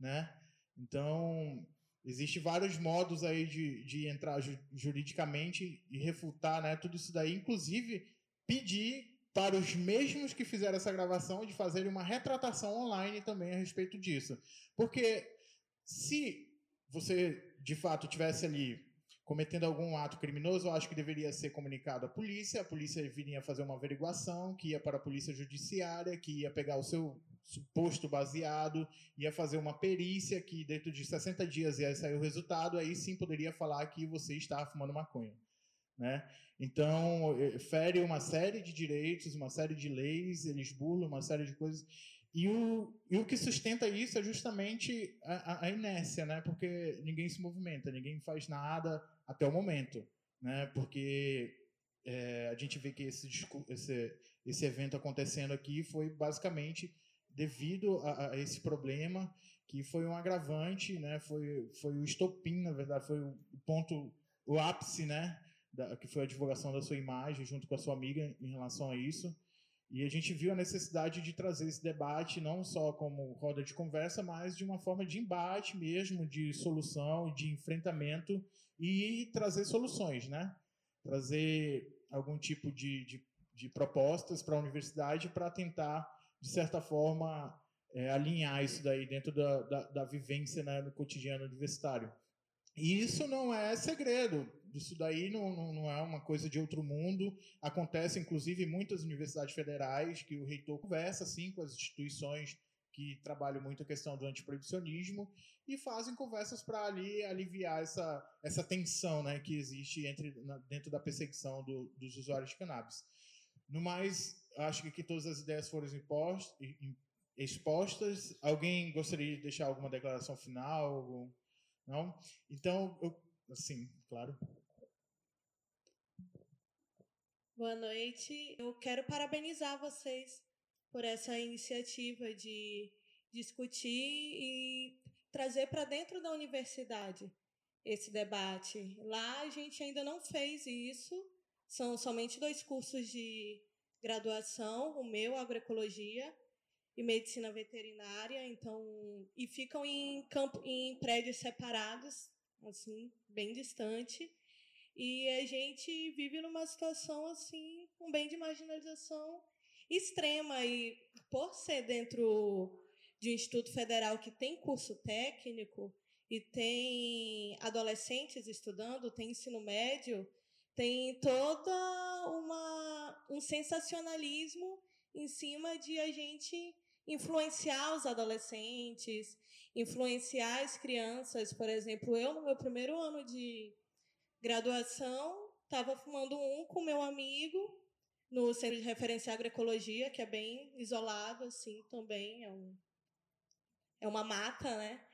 né? Então, existe vários modos aí de, de entrar ju juridicamente e refutar, né, tudo isso daí, inclusive pedir para os mesmos que fizeram essa gravação de fazerem uma retratação online também a respeito disso. Porque se você de fato tivesse ali cometendo algum ato criminoso, eu acho que deveria ser comunicado à polícia, a polícia viria fazer uma averiguação, que ia para a polícia judiciária, que ia pegar o seu suposto baseado, ia fazer uma perícia, que dentro de 60 dias ia sair o resultado, aí sim poderia falar que você está fumando maconha. Né? Então, eh, fere uma série de direitos, uma série de leis, eles burlam uma série de coisas. E o, e o que sustenta isso é justamente a, a, inércia, né? Porque ninguém se movimenta, ninguém faz nada até o momento, né? Porque é, a gente vê que esse, esse, esse evento acontecendo aqui foi basicamente devido a, a, esse problema que foi um agravante, né? Foi, foi o estopim, na verdade, foi o ponto, o ápice, né? Da, que foi a divulgação da sua imagem junto com a sua amiga em relação a isso. E a gente viu a necessidade de trazer esse debate não só como roda de conversa, mas de uma forma de embate mesmo, de solução, de enfrentamento e trazer soluções, né? Trazer algum tipo de, de, de propostas para a universidade para tentar, de certa forma, é, alinhar isso daí dentro da, da, da vivência né, no cotidiano universitário. E isso não é segredo. Isso daí não, não, não, é uma coisa de outro mundo. Acontece, inclusive, em muitas universidades federais que o reitor conversa assim, com as instituições que trabalham muito a questão do antiproibicionismo e fazem conversas para ali aliviar essa, essa tensão né, que existe entre, na, dentro da perseguição do, dos usuários de cannabis. No mais, acho que aqui todas as ideias foram expostas. Alguém gostaria de deixar alguma declaração final? Não? Então, eu Sim, claro. Boa noite. Eu quero parabenizar vocês por essa iniciativa de discutir e trazer para dentro da universidade esse debate. Lá a gente ainda não fez isso, são somente dois cursos de graduação, o meu, agroecologia, e medicina veterinária, então e ficam em campo em prédios separados, assim, bem distante. E a gente vive numa situação assim, um bem de marginalização extrema e por ser dentro de um instituto federal que tem curso técnico e tem adolescentes estudando, tem ensino médio, tem toda uma um sensacionalismo em cima de a gente influenciar os adolescentes, influenciar as crianças. Por exemplo, eu, no meu primeiro ano de graduação, estava fumando um com meu amigo no Centro de Referência Agroecologia, que é bem isolado, assim, também. É, um, é uma mata, né?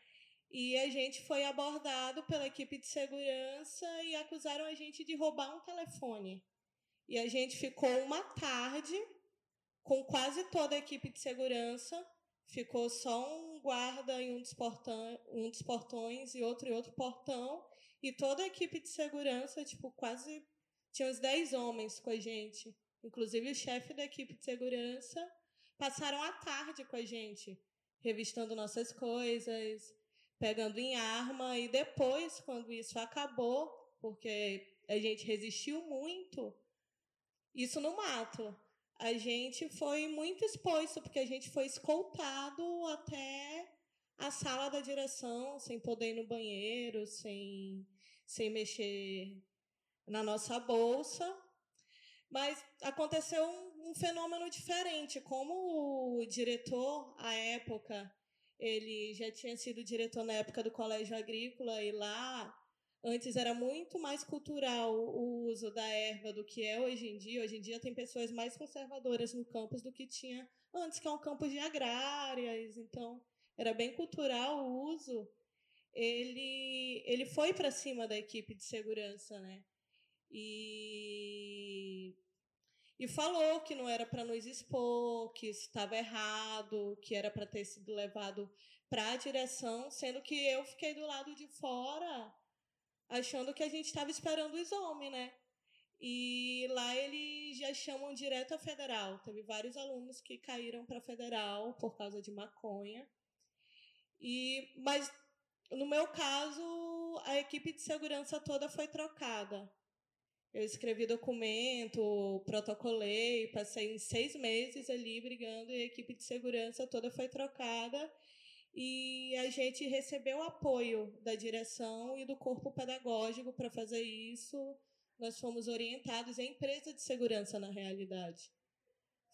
E a gente foi abordado pela equipe de segurança e acusaram a gente de roubar um telefone. E a gente ficou uma tarde com quase toda a equipe de segurança. Ficou só um guarda em um dos, portão, um dos portões e outro em outro portão. E toda a equipe de segurança, tipo, quase. Tinha uns 10 homens com a gente. Inclusive o chefe da equipe de segurança. Passaram a tarde com a gente, revistando nossas coisas, pegando em arma. E depois, quando isso acabou, porque a gente resistiu muito, isso no mato a gente foi muito exposto, porque a gente foi escoltado até a sala da direção, sem poder ir no banheiro, sem, sem mexer na nossa bolsa. Mas aconteceu um, um fenômeno diferente. Como o diretor, à época, ele já tinha sido diretor na época do Colégio Agrícola, e lá Antes era muito mais cultural o uso da erva do que é hoje em dia. Hoje em dia tem pessoas mais conservadoras no campus do que tinha antes, que é um campus de agrárias. Então, era bem cultural o uso. Ele, ele foi para cima da equipe de segurança, né? E, e falou que não era para nos expor, que isso estava errado, que era para ter sido levado para a direção, sendo que eu fiquei do lado de fora achando que a gente estava esperando o exame, né? E lá eles já chamam direto a federal. Teve vários alunos que caíram para federal por causa de maconha. E mas no meu caso, a equipe de segurança toda foi trocada. Eu escrevi documento, protocolei, passei seis meses ali brigando e a equipe de segurança toda foi trocada e a gente recebeu apoio da direção e do corpo pedagógico para fazer isso. Nós fomos orientados, é empresa de segurança na realidade.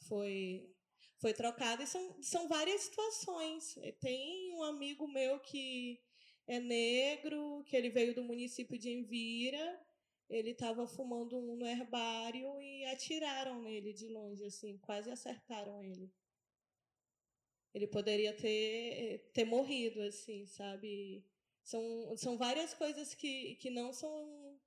Foi foi trocada e são, são várias situações. Tem um amigo meu que é negro, que ele veio do município de Envira, ele estava fumando um no herbário e atiraram nele de longe, assim, quase acertaram ele ele poderia ter, ter morrido, assim, sabe? São, são várias coisas que, que não são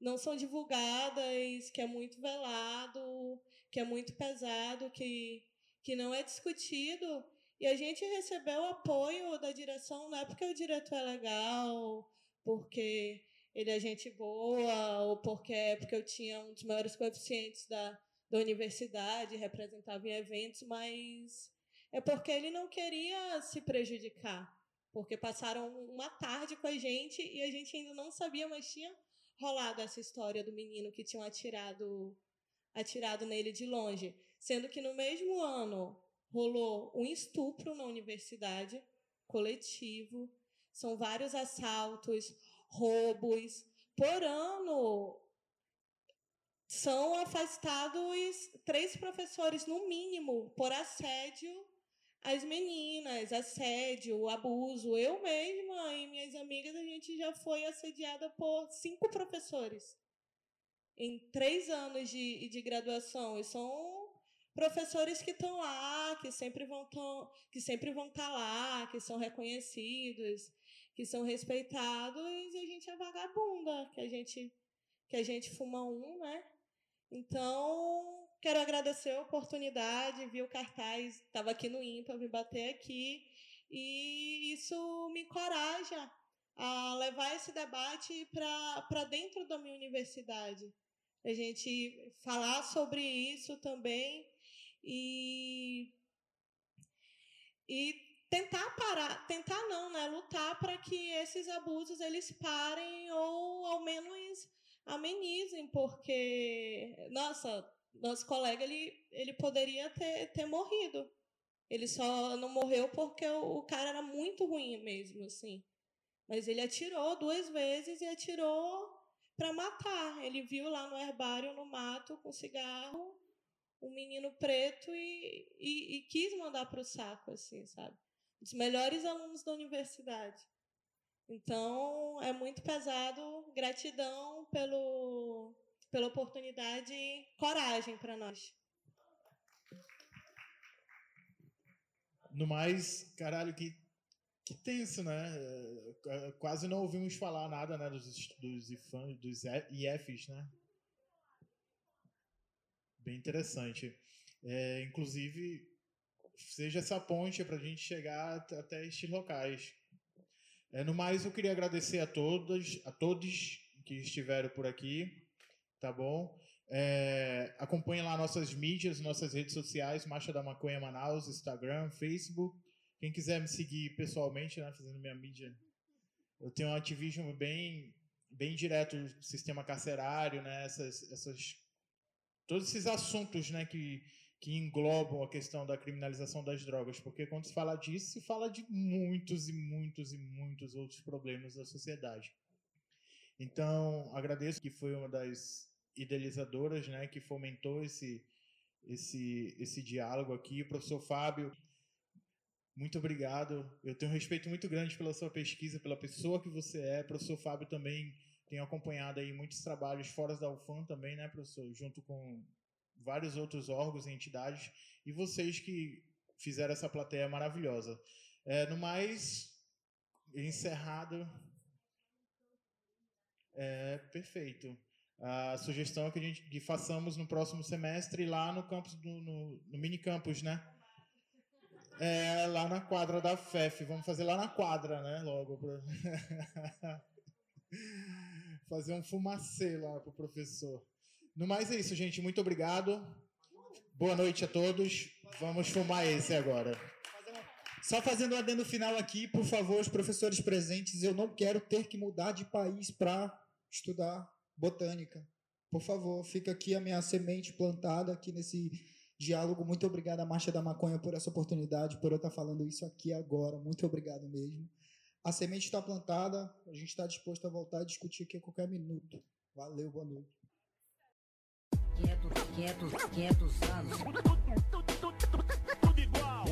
não são divulgadas, que é muito velado, que é muito pesado, que, que não é discutido. E a gente recebeu apoio da direção, não é porque o diretor é legal, porque ele é gente boa, ou porque é porque eu tinha um dos maiores coeficientes da, da universidade, representava em eventos, mas é porque ele não queria se prejudicar. Porque passaram uma tarde com a gente e a gente ainda não sabia, mas tinha rolado essa história do menino que tinham atirado, atirado nele de longe. Sendo que no mesmo ano rolou um estupro na universidade, coletivo. São vários assaltos, roubos. Por ano, são afastados três professores, no mínimo, por assédio as meninas, assédio, abuso. Eu mesma e minhas amigas, a gente já foi assediada por cinco professores em três anos de, de graduação. E são professores que estão lá, que sempre vão tão, que sempre vão estar tá lá, que são reconhecidos, que são respeitados e a gente é vagabunda, que a gente que a gente fuma um, né? Então, quero agradecer a oportunidade, vi o cartaz, estava aqui no IMPA, vim bater aqui, e isso me encoraja a levar esse debate para dentro da minha universidade. A gente falar sobre isso também e, e tentar parar, tentar não, né, lutar para que esses abusos eles parem ou ao menos amenizem, porque nossa, nosso colega ele, ele poderia ter, ter morrido. Ele só não morreu porque o, o cara era muito ruim mesmo, assim. Mas ele atirou duas vezes e atirou para matar. Ele viu lá no herbário, no mato, com cigarro, um menino preto e, e, e quis mandar para o saco, assim, sabe? Os melhores alunos da universidade. Então, é muito pesado. Gratidão pelo, pela oportunidade e coragem para nós. No mais, caralho, que, que tenso, né? É, quase não ouvimos falar nada né, dos, dos, dos IFs, né? Bem interessante. É, inclusive, seja essa ponte para a gente chegar até estes locais. É, no mais, eu queria agradecer a todos, a todos que estiveram por aqui, tá bom? É, acompanhe lá nossas mídias, nossas redes sociais, Marcha da Maconha Manaus, Instagram, Facebook. Quem quiser me seguir pessoalmente, né, fazendo minha mídia, eu tenho um ativismo bem, bem direto do sistema carcerário, né, essas, essas, todos esses assuntos, né, que que englobam a questão da criminalização das drogas, porque quando se fala disso, se fala de muitos e muitos e muitos outros problemas da sociedade. Então, agradeço que foi uma das idealizadoras, né, que fomentou esse esse esse diálogo aqui, o professor Fábio. Muito obrigado. Eu tenho um respeito muito grande pela sua pesquisa, pela pessoa que você é. O professor Fábio também tem acompanhado aí muitos trabalhos fora da UFAM também, né, professor, junto com vários outros órgãos e entidades, e vocês que fizeram essa plateia maravilhosa. É, no mais, encerrado. É, perfeito. A sugestão é que a gente que façamos no próximo semestre lá no campus do, no, no mini campus, né? É, lá na quadra da FEF. Vamos fazer lá na quadra, né? Logo. Pra... fazer um fumacê lá pro professor. No mais é isso, gente. Muito obrigado. Boa noite a todos. Vamos fumar esse agora. Só fazendo um adendo final aqui, por favor, os professores presentes, eu não quero ter que mudar de país para estudar botânica. Por favor, fica aqui a minha semente plantada aqui nesse diálogo. Muito obrigado à Marcha da Maconha por essa oportunidade, por eu estar falando isso aqui agora. Muito obrigado mesmo. A semente está plantada, a gente está disposto a voltar a discutir aqui a qualquer minuto. Valeu, boa noite. 500, 500, 500 anos. Tudo igual.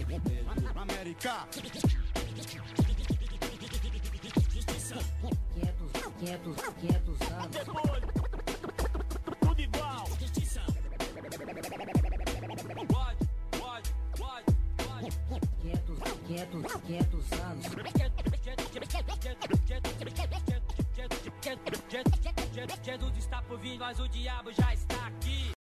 América. 500, 500, 500 anos. Depois. Tudo igual. Pode, pode, pode, pode. 500, 500, 500 anos. Jesus está por vir, mas o diabo já está aqui.